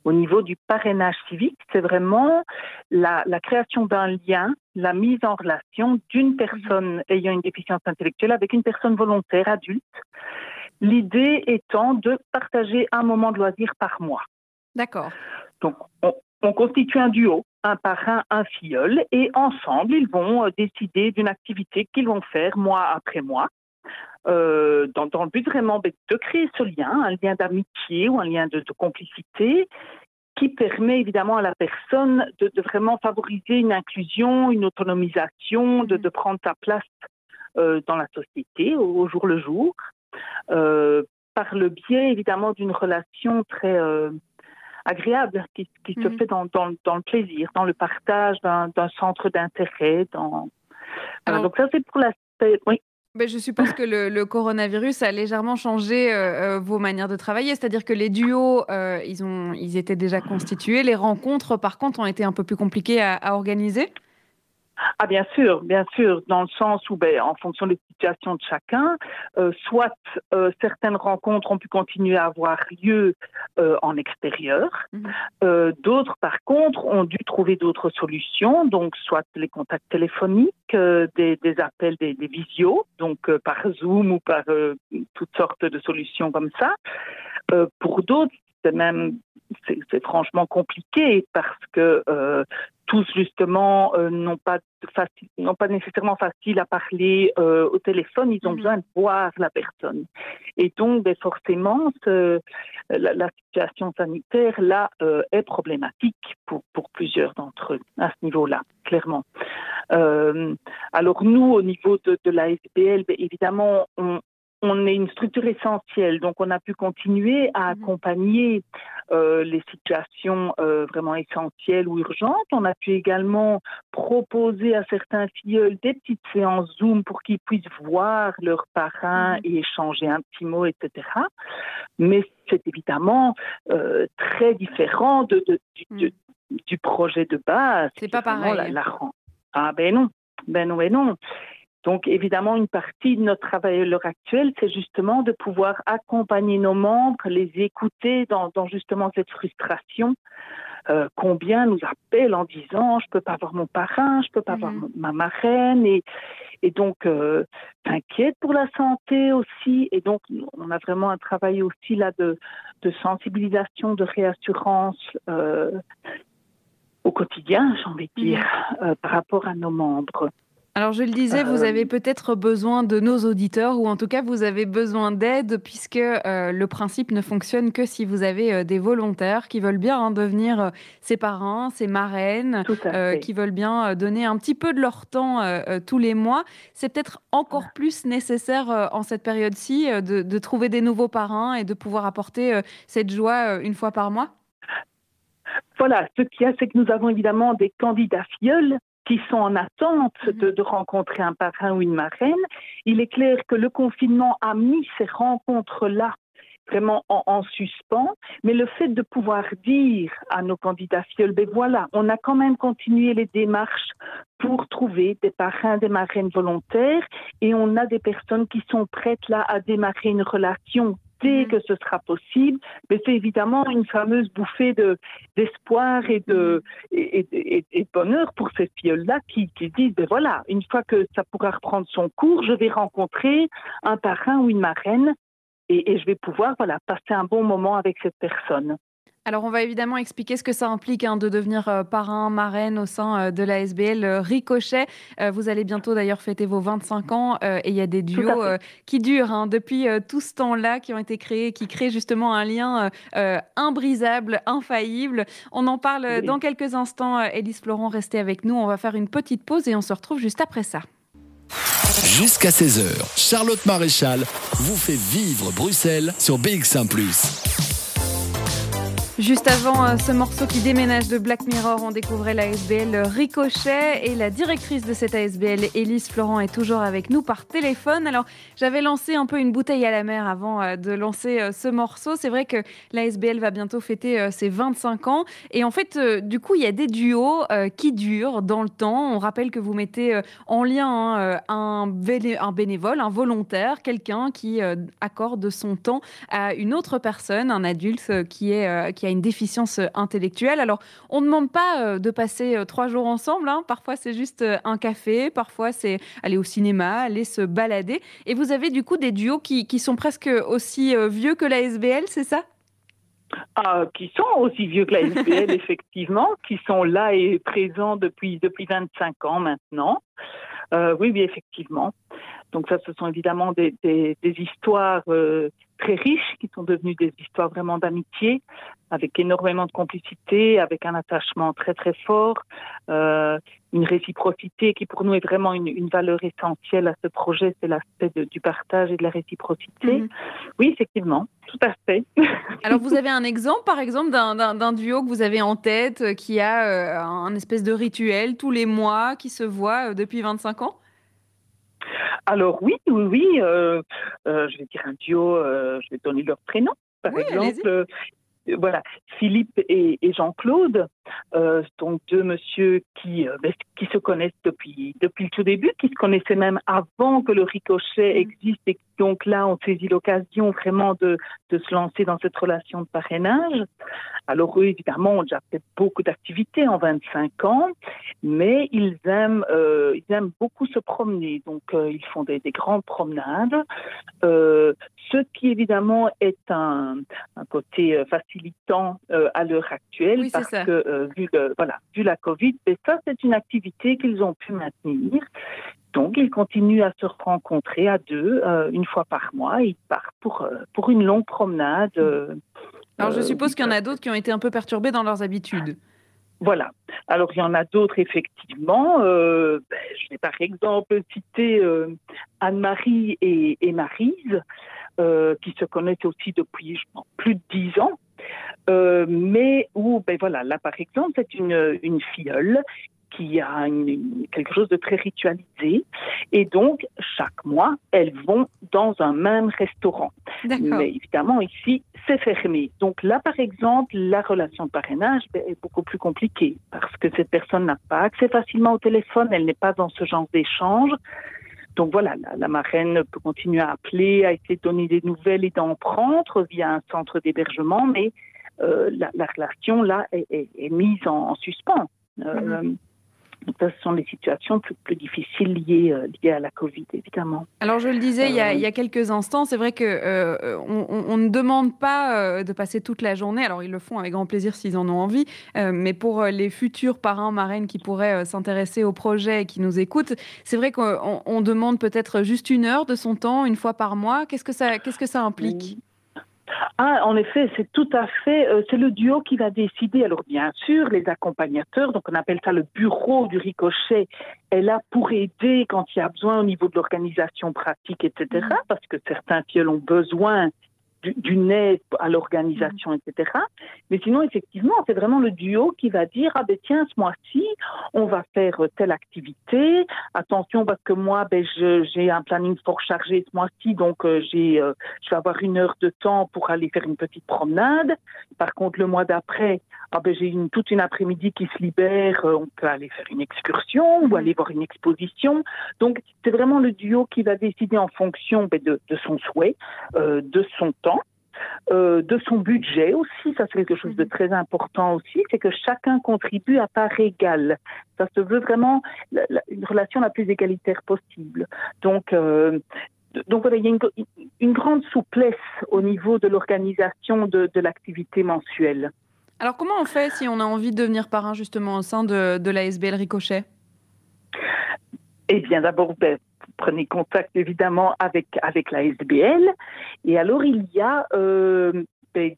Au niveau du parrainage civique, c'est vraiment la, la création d'un lien, la mise en relation d'une personne ayant une déficience intellectuelle avec une personne volontaire adulte. L'idée étant de partager un moment de loisir par mois. D'accord. Donc, on, on constitue un duo, un parrain, un filleul, et ensemble, ils vont euh, décider d'une activité qu'ils vont faire mois après mois. Euh, dans, dans le but vraiment ben, de créer ce lien, un lien d'amitié ou un lien de, de complicité qui permet évidemment à la personne de, de vraiment favoriser une inclusion, une autonomisation, de, de prendre sa place euh, dans la société au, au jour le jour, euh, par le biais évidemment d'une relation très agréable qui, qui se fait dans, dans, dans le plaisir, dans le partage d'un d'un centre d'intérêt. Dans... Voilà, donc ça c'est pour l'aspect. Oui. Ben, je suppose que le, coronavirus a légèrement changé euh, euh, vos manières de travailler, c'est-à-dire que les duos, euh, ils, ont, ils étaient déjà constitués, les rencontres, par contre, ont été un peu plus compliquées à organiser Ah bien sûr, bien sûr, dans le sens où, ben, en fonction des situations de chacun, euh, soit euh, certaines rencontres ont pu continuer à avoir lieu euh, en extérieur, euh, d'autres, par contre, ont dû trouver d'autres solutions, donc soit les contacts téléphoniques, des, des appels, des, des visios, donc par Zoom ou par toutes sortes de solutions comme ça. Pour d'autres, c'est même c'est franchement compliqué parce que euh, tous justement euh, n'ont pas facile, n'ont pas nécessairement facile à parler euh, au téléphone. Ils ont besoin de voir la personne. Et donc, ben, forcément, ce, la, la situation sanitaire là est problématique pour pour plusieurs d'entre eux à ce niveau-là, clairement. Alors nous, au niveau de, de la SBL, ben, évidemment, on, on est une structure essentielle, donc on a pu continuer à accompagner euh, les situations euh, vraiment essentielles ou urgentes. On a pu également proposer à certains filleuls des petites séances Zoom pour qu'ils puissent voir leurs parrains et échanger un petit mot, etc. Mais c'est évidemment euh, très différent de, de- du, projet de base. C'est pas pareil. La, la ren- ah ben non, ben non, ben non. Donc, évidemment, une partie de notre travail à l'heure actuelle, c'est justement de pouvoir accompagner nos membres, les écouter dans, dans justement cette frustration. Euh, combien nous appellent en disant je peux pas avoir mon parrain, je peux pas avoir mon- ma marraine et, et donc euh, s'inquiètent pour la santé aussi et donc on a vraiment un travail aussi là de, de sensibilisation, de réassurance euh, au quotidien, j'ai envie de dire, euh, par rapport à nos membres. Alors, je le disais, vous Euh, avez peut-être besoin de nos auditeurs, ou en tout cas, vous avez besoin d'aide, puisque euh, le principe ne fonctionne que si vous avez euh, des volontaires qui veulent bien hein, devenir euh, ses parrains, ses marraines, qui veulent bien donner un petit peu de leur temps tous les mois. C'est peut-être encore plus nécessaire en cette période-ci de, de trouver des nouveaux parrains et de pouvoir apporter cette joie une fois par mois? Voilà, ce qu'il y a, c'est que nous avons évidemment des candidats filleuls qui sont en attente Mhm. de, de rencontrer un parrain ou une marraine. Il est clair que le confinement a mis ces rencontres-là vraiment en, en suspens, mais le fait de pouvoir dire à nos candidats filleuls, ben voilà, on a quand même continué les démarches pour trouver des parrains, des marraines volontaires, et on a des personnes qui sont prêtes là à démarrer une relation dès que ce sera possible, mais c'est évidemment une fameuse bouffée de d'espoir et de et, et- et- et de bonheur pour ces filles-là qui, qui disent ben voilà, une fois que ça pourra reprendre son cours, je vais rencontrer un parrain ou une marraine et, et je vais pouvoir voilà passer un bon moment avec cette personne. Alors, on va évidemment expliquer ce que ça implique hein, de devenir euh, parrain, marraine au sein euh, de la SBL euh, Ricochet. Euh, vous allez bientôt d'ailleurs fêter vos 25 ans euh, et il y a des duos euh, qui durent hein, depuis euh, tout ce temps-là, qui ont été créés, qui créent justement un lien imbrisable, infaillible. On en parle Oui. dans quelques instants. Élise Florent, restez avec nous. On va faire une petite pause et on se retrouve juste après ça. Jusqu'à 16h, Charlotte Maréchal vous fait vivre Bruxelles sur BX1 ⁇ Juste avant euh, ce morceau qui déménage de Black Mirror, on découvrait la ASBL Ricochet et la directrice de cette ASBL, Élise Florent, est toujours avec nous par téléphone. Alors, j'avais lancé un peu une bouteille à la mer avant euh, de lancer euh, ce morceau. C'est vrai que la ASBL va bientôt fêter ses 25 ans et en fait, du coup, il y a des duos qui durent dans le temps. On rappelle que vous mettez en lien hein, un, un bénévole, un volontaire, quelqu'un qui accorde son temps à une autre personne, un adulte qui est qui a une déficience intellectuelle. Alors, on ne demande pas euh, de passer euh, trois jours ensemble. hein. Parfois, c'est juste euh, un café. Parfois, c'est aller au cinéma, aller se balader. Et vous avez du coup des duos qui, qui sont presque aussi euh, vieux que la SBL, c'est ça? Ah, qui sont aussi vieux que la SBL, <laughs> effectivement, qui sont là et présents depuis, depuis 25 ans maintenant. Euh, oui, oui, effectivement. Donc ça, ce sont évidemment des, des, des histoires euh, très riches qui sont devenues des histoires vraiment d'amitié, avec énormément de complicité, avec un attachement très très fort, euh, une réciprocité qui pour nous est vraiment une, une valeur essentielle à ce projet, c'est l'aspect du partage et de la réciprocité. Oui, effectivement, tout à fait. <laughs> Alors, vous avez un exemple, par exemple, d'un- duo que vous avez en tête, euh, qui a euh, un espèce de rituel tous les mois, qui se voit depuis 25 ans? Alors oui, oui, oui, euh, euh, je vais dire un duo, euh, je vais donner leur prénom, par Oui, exemple. voilà, Philippe et, et Jean-Claude, euh, donc deux monsieur qui, euh, ben, qui se connaissent depuis, depuis le tout début, qui se connaissaient même avant que le ricochet existe et donc là ont saisi l'occasion vraiment de, de se lancer dans cette relation de parrainage. Alors eux, évidemment, ont déjà fait beaucoup d'activités en 25 ans, mais ils aiment, euh, ils aiment beaucoup se promener. Donc, euh, ils font des, des grandes promenades. Euh, ce qui, évidemment, est un, un côté euh, facilitant euh, à l'heure actuelle, Oui, parce ça. que, euh, vu, le, voilà, vu la Covid, mais ça, c'est une activité qu'ils ont pu maintenir. Donc, ils continuent à se rencontrer à deux euh, une fois par mois. Ils partent pour, euh, pour une longue promenade. euh, Alors, je suppose qu'il y en a d'autres qui ont été un peu perturbés dans leurs habitudes. voilà. Alors, il y en a d'autres, effectivement. Euh, ben, je vais par exemple citer euh, Anne-Marie et, et Marise, euh, qui se connaissent aussi depuis je pense, plus de dix ans. Euh, mais où, ben voilà, là, par exemple, c'est une, une filleule qui a une- une- quelque chose de très ritualisé. Et donc, chaque mois, elles vont dans un même restaurant. Mais évidemment, ici, c'est fermé. Donc là, par exemple, la relation de parrainage ben, est beaucoup plus compliquée parce que cette personne n'a pas accès facilement au téléphone, elle n'est pas dans ce genre d'échange. Donc voilà, la, marraine peut continuer à appeler, à essayer de donner des nouvelles et d'en prendre via un centre d'hébergement, mais euh, la, la relation là est, mise en, en suspens. Euh, Donc ça, ce sont les situations plus, plus difficiles liées, euh, liées à la Covid, évidemment. Alors, je le disais il y a, Euh, il y a quelques instants, c'est vrai que euh, on, ne demande pas de passer toute la journée. Alors, ils le font avec grand plaisir s'ils en ont envie. mais pour les futurs parrains, marraines qui pourraient s'intéresser au projet et qui nous écoutent, c'est vrai qu'on on demande peut-être juste une heure de son temps, une fois par mois. Qu'est-ce que ça, qu'est-ce que ça implique? Ah, en effet, c'est tout à fait, euh, c'est le duo qui va décider. Alors, bien sûr, les accompagnateurs, donc on appelle ça le bureau du ricochet, est là pour aider quand il y a besoin au niveau de l'organisation pratique, etc., parce que certains fioles ont besoin d'une aide à l'organisation, etc. Mais sinon, effectivement, c'est vraiment le duo qui va dire, ah ben tiens, ce mois-ci, on va faire telle activité. Attention, parce que moi, ben, j'ai un planning fort chargé ce mois-ci, donc euh, j'ai, euh, je vais avoir une heure de temps pour aller faire une petite promenade. Par contre, le mois d'après, ah ben, j'ai une, toute une après-midi qui se libère, euh, on peut aller faire une excursion ou aller voir une exposition. Donc, c'est vraiment le duo qui va décider en fonction ben, de, de son souhait, de son temps. Euh, de son budget aussi, ça c'est quelque chose de très important aussi, c'est que chacun contribue à part égale. Ça se veut vraiment la- la- une relation la plus égalitaire possible. Donc, euh, donc voilà, il y a une, une grande souplesse au niveau de l'organisation de, de l'activité mensuelle. Alors, comment on fait si on a envie de devenir parrain justement au sein de, de la SBL Ricochet? Eh bien, d'abord, ben, prenez contact évidemment avec, avec la SBL. Et alors, il y a euh,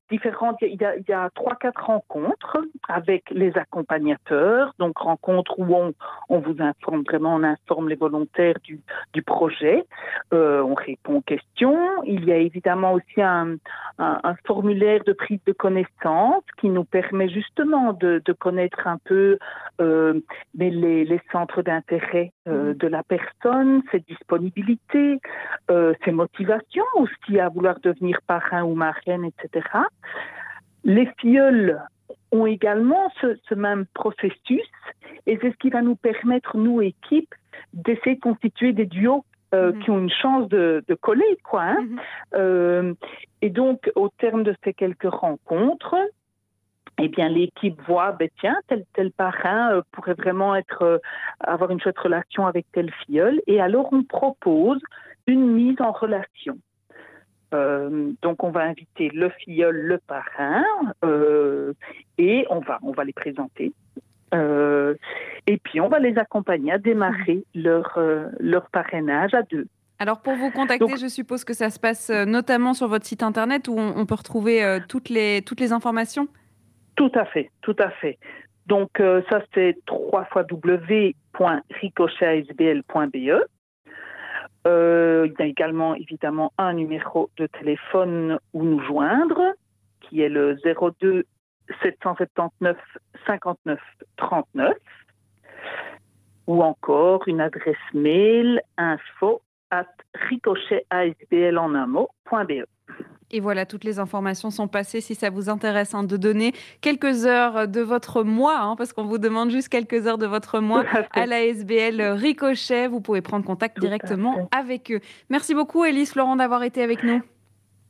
différentes. Il y a, il y a trois, quatre rencontres avec les accompagnateurs. Donc, rencontres où on, on vous informe vraiment, on informe les volontaires du, du projet. Euh, on répond aux questions. Il y a évidemment aussi un, un, un formulaire de prise de connaissance qui nous permet justement de, de connaître un peu euh, mais les, les centres d'intérêt euh, de la personne, ses disponibilités, ses motivations aussi à vouloir devenir parrain ou marraine, etc. Les filleuls ont également ce, ce même processus et c'est ce qui va nous permettre, nous, équipe, d'essayer de constituer des duos euh, qui ont une chance de, de coller, quoi. hein. Euh, et donc, au terme de ces quelques rencontres, eh bien, l'équipe voit, ben, tiens, tel, tel parrain euh, pourrait vraiment être, avoir une chouette relation avec tel filleul. Et alors, on propose une mise en relation. Euh, donc, on va inviter le filleul, le parrain, euh, et on va, on va les présenter. Euh, et puis, on va les accompagner à démarrer leur, leur parrainage à deux. Alors pour vous contacter, je suppose que ça se passe notamment sur votre site internet où on, on peut retrouver toutes, les, toutes les informations? Tout à fait, tout à fait. Donc ça c'est www.ricochetASBL.be. Euh, il y a également évidemment un numéro de téléphone où nous joindre, qui est le 02 779 59 39, ou encore une adresse mail info at ricochetasbl en un mot.be. Et voilà, toutes les informations sont passées si ça vous intéresse hein, de donner quelques heures de votre mois, hein, parce qu'on vous demande juste quelques heures de votre mois à la SBL Ricochet. Vous pouvez prendre contact directement avec eux. Merci beaucoup, Élise Florent, d'avoir été avec nous.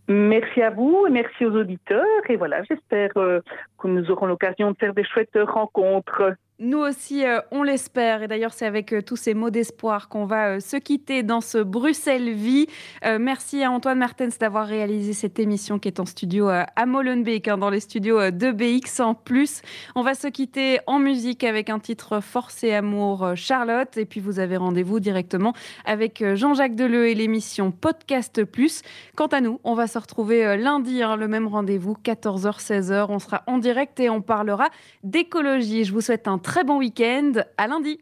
Merci à vous et merci aux auditeurs. Et voilà, j'espère euh, que nous aurons l'occasion de faire des chouettes rencontres. Nous aussi, euh, on l'espère. Et d'ailleurs, c'est avec euh, tous ces mots d'espoir qu'on va euh, se quitter dans ce Bruxelles Vie. Merci à Antoine Martens d'avoir réalisé cette émission qui est en studio à Molenbeek, hein, dans les studios de BX en plus. On va se quitter en musique avec un titre Force et Amour Charlotte. Et puis, vous avez rendez-vous directement avec Jean-Jacques Deleu et l'émission Podcast Plus. Quant à nous, on va se retrouver lundi, hein, le même rendez-vous, 14h-16h. On sera en direct et on parlera d'écologie. Je vous souhaite un très bon week-end. À lundi.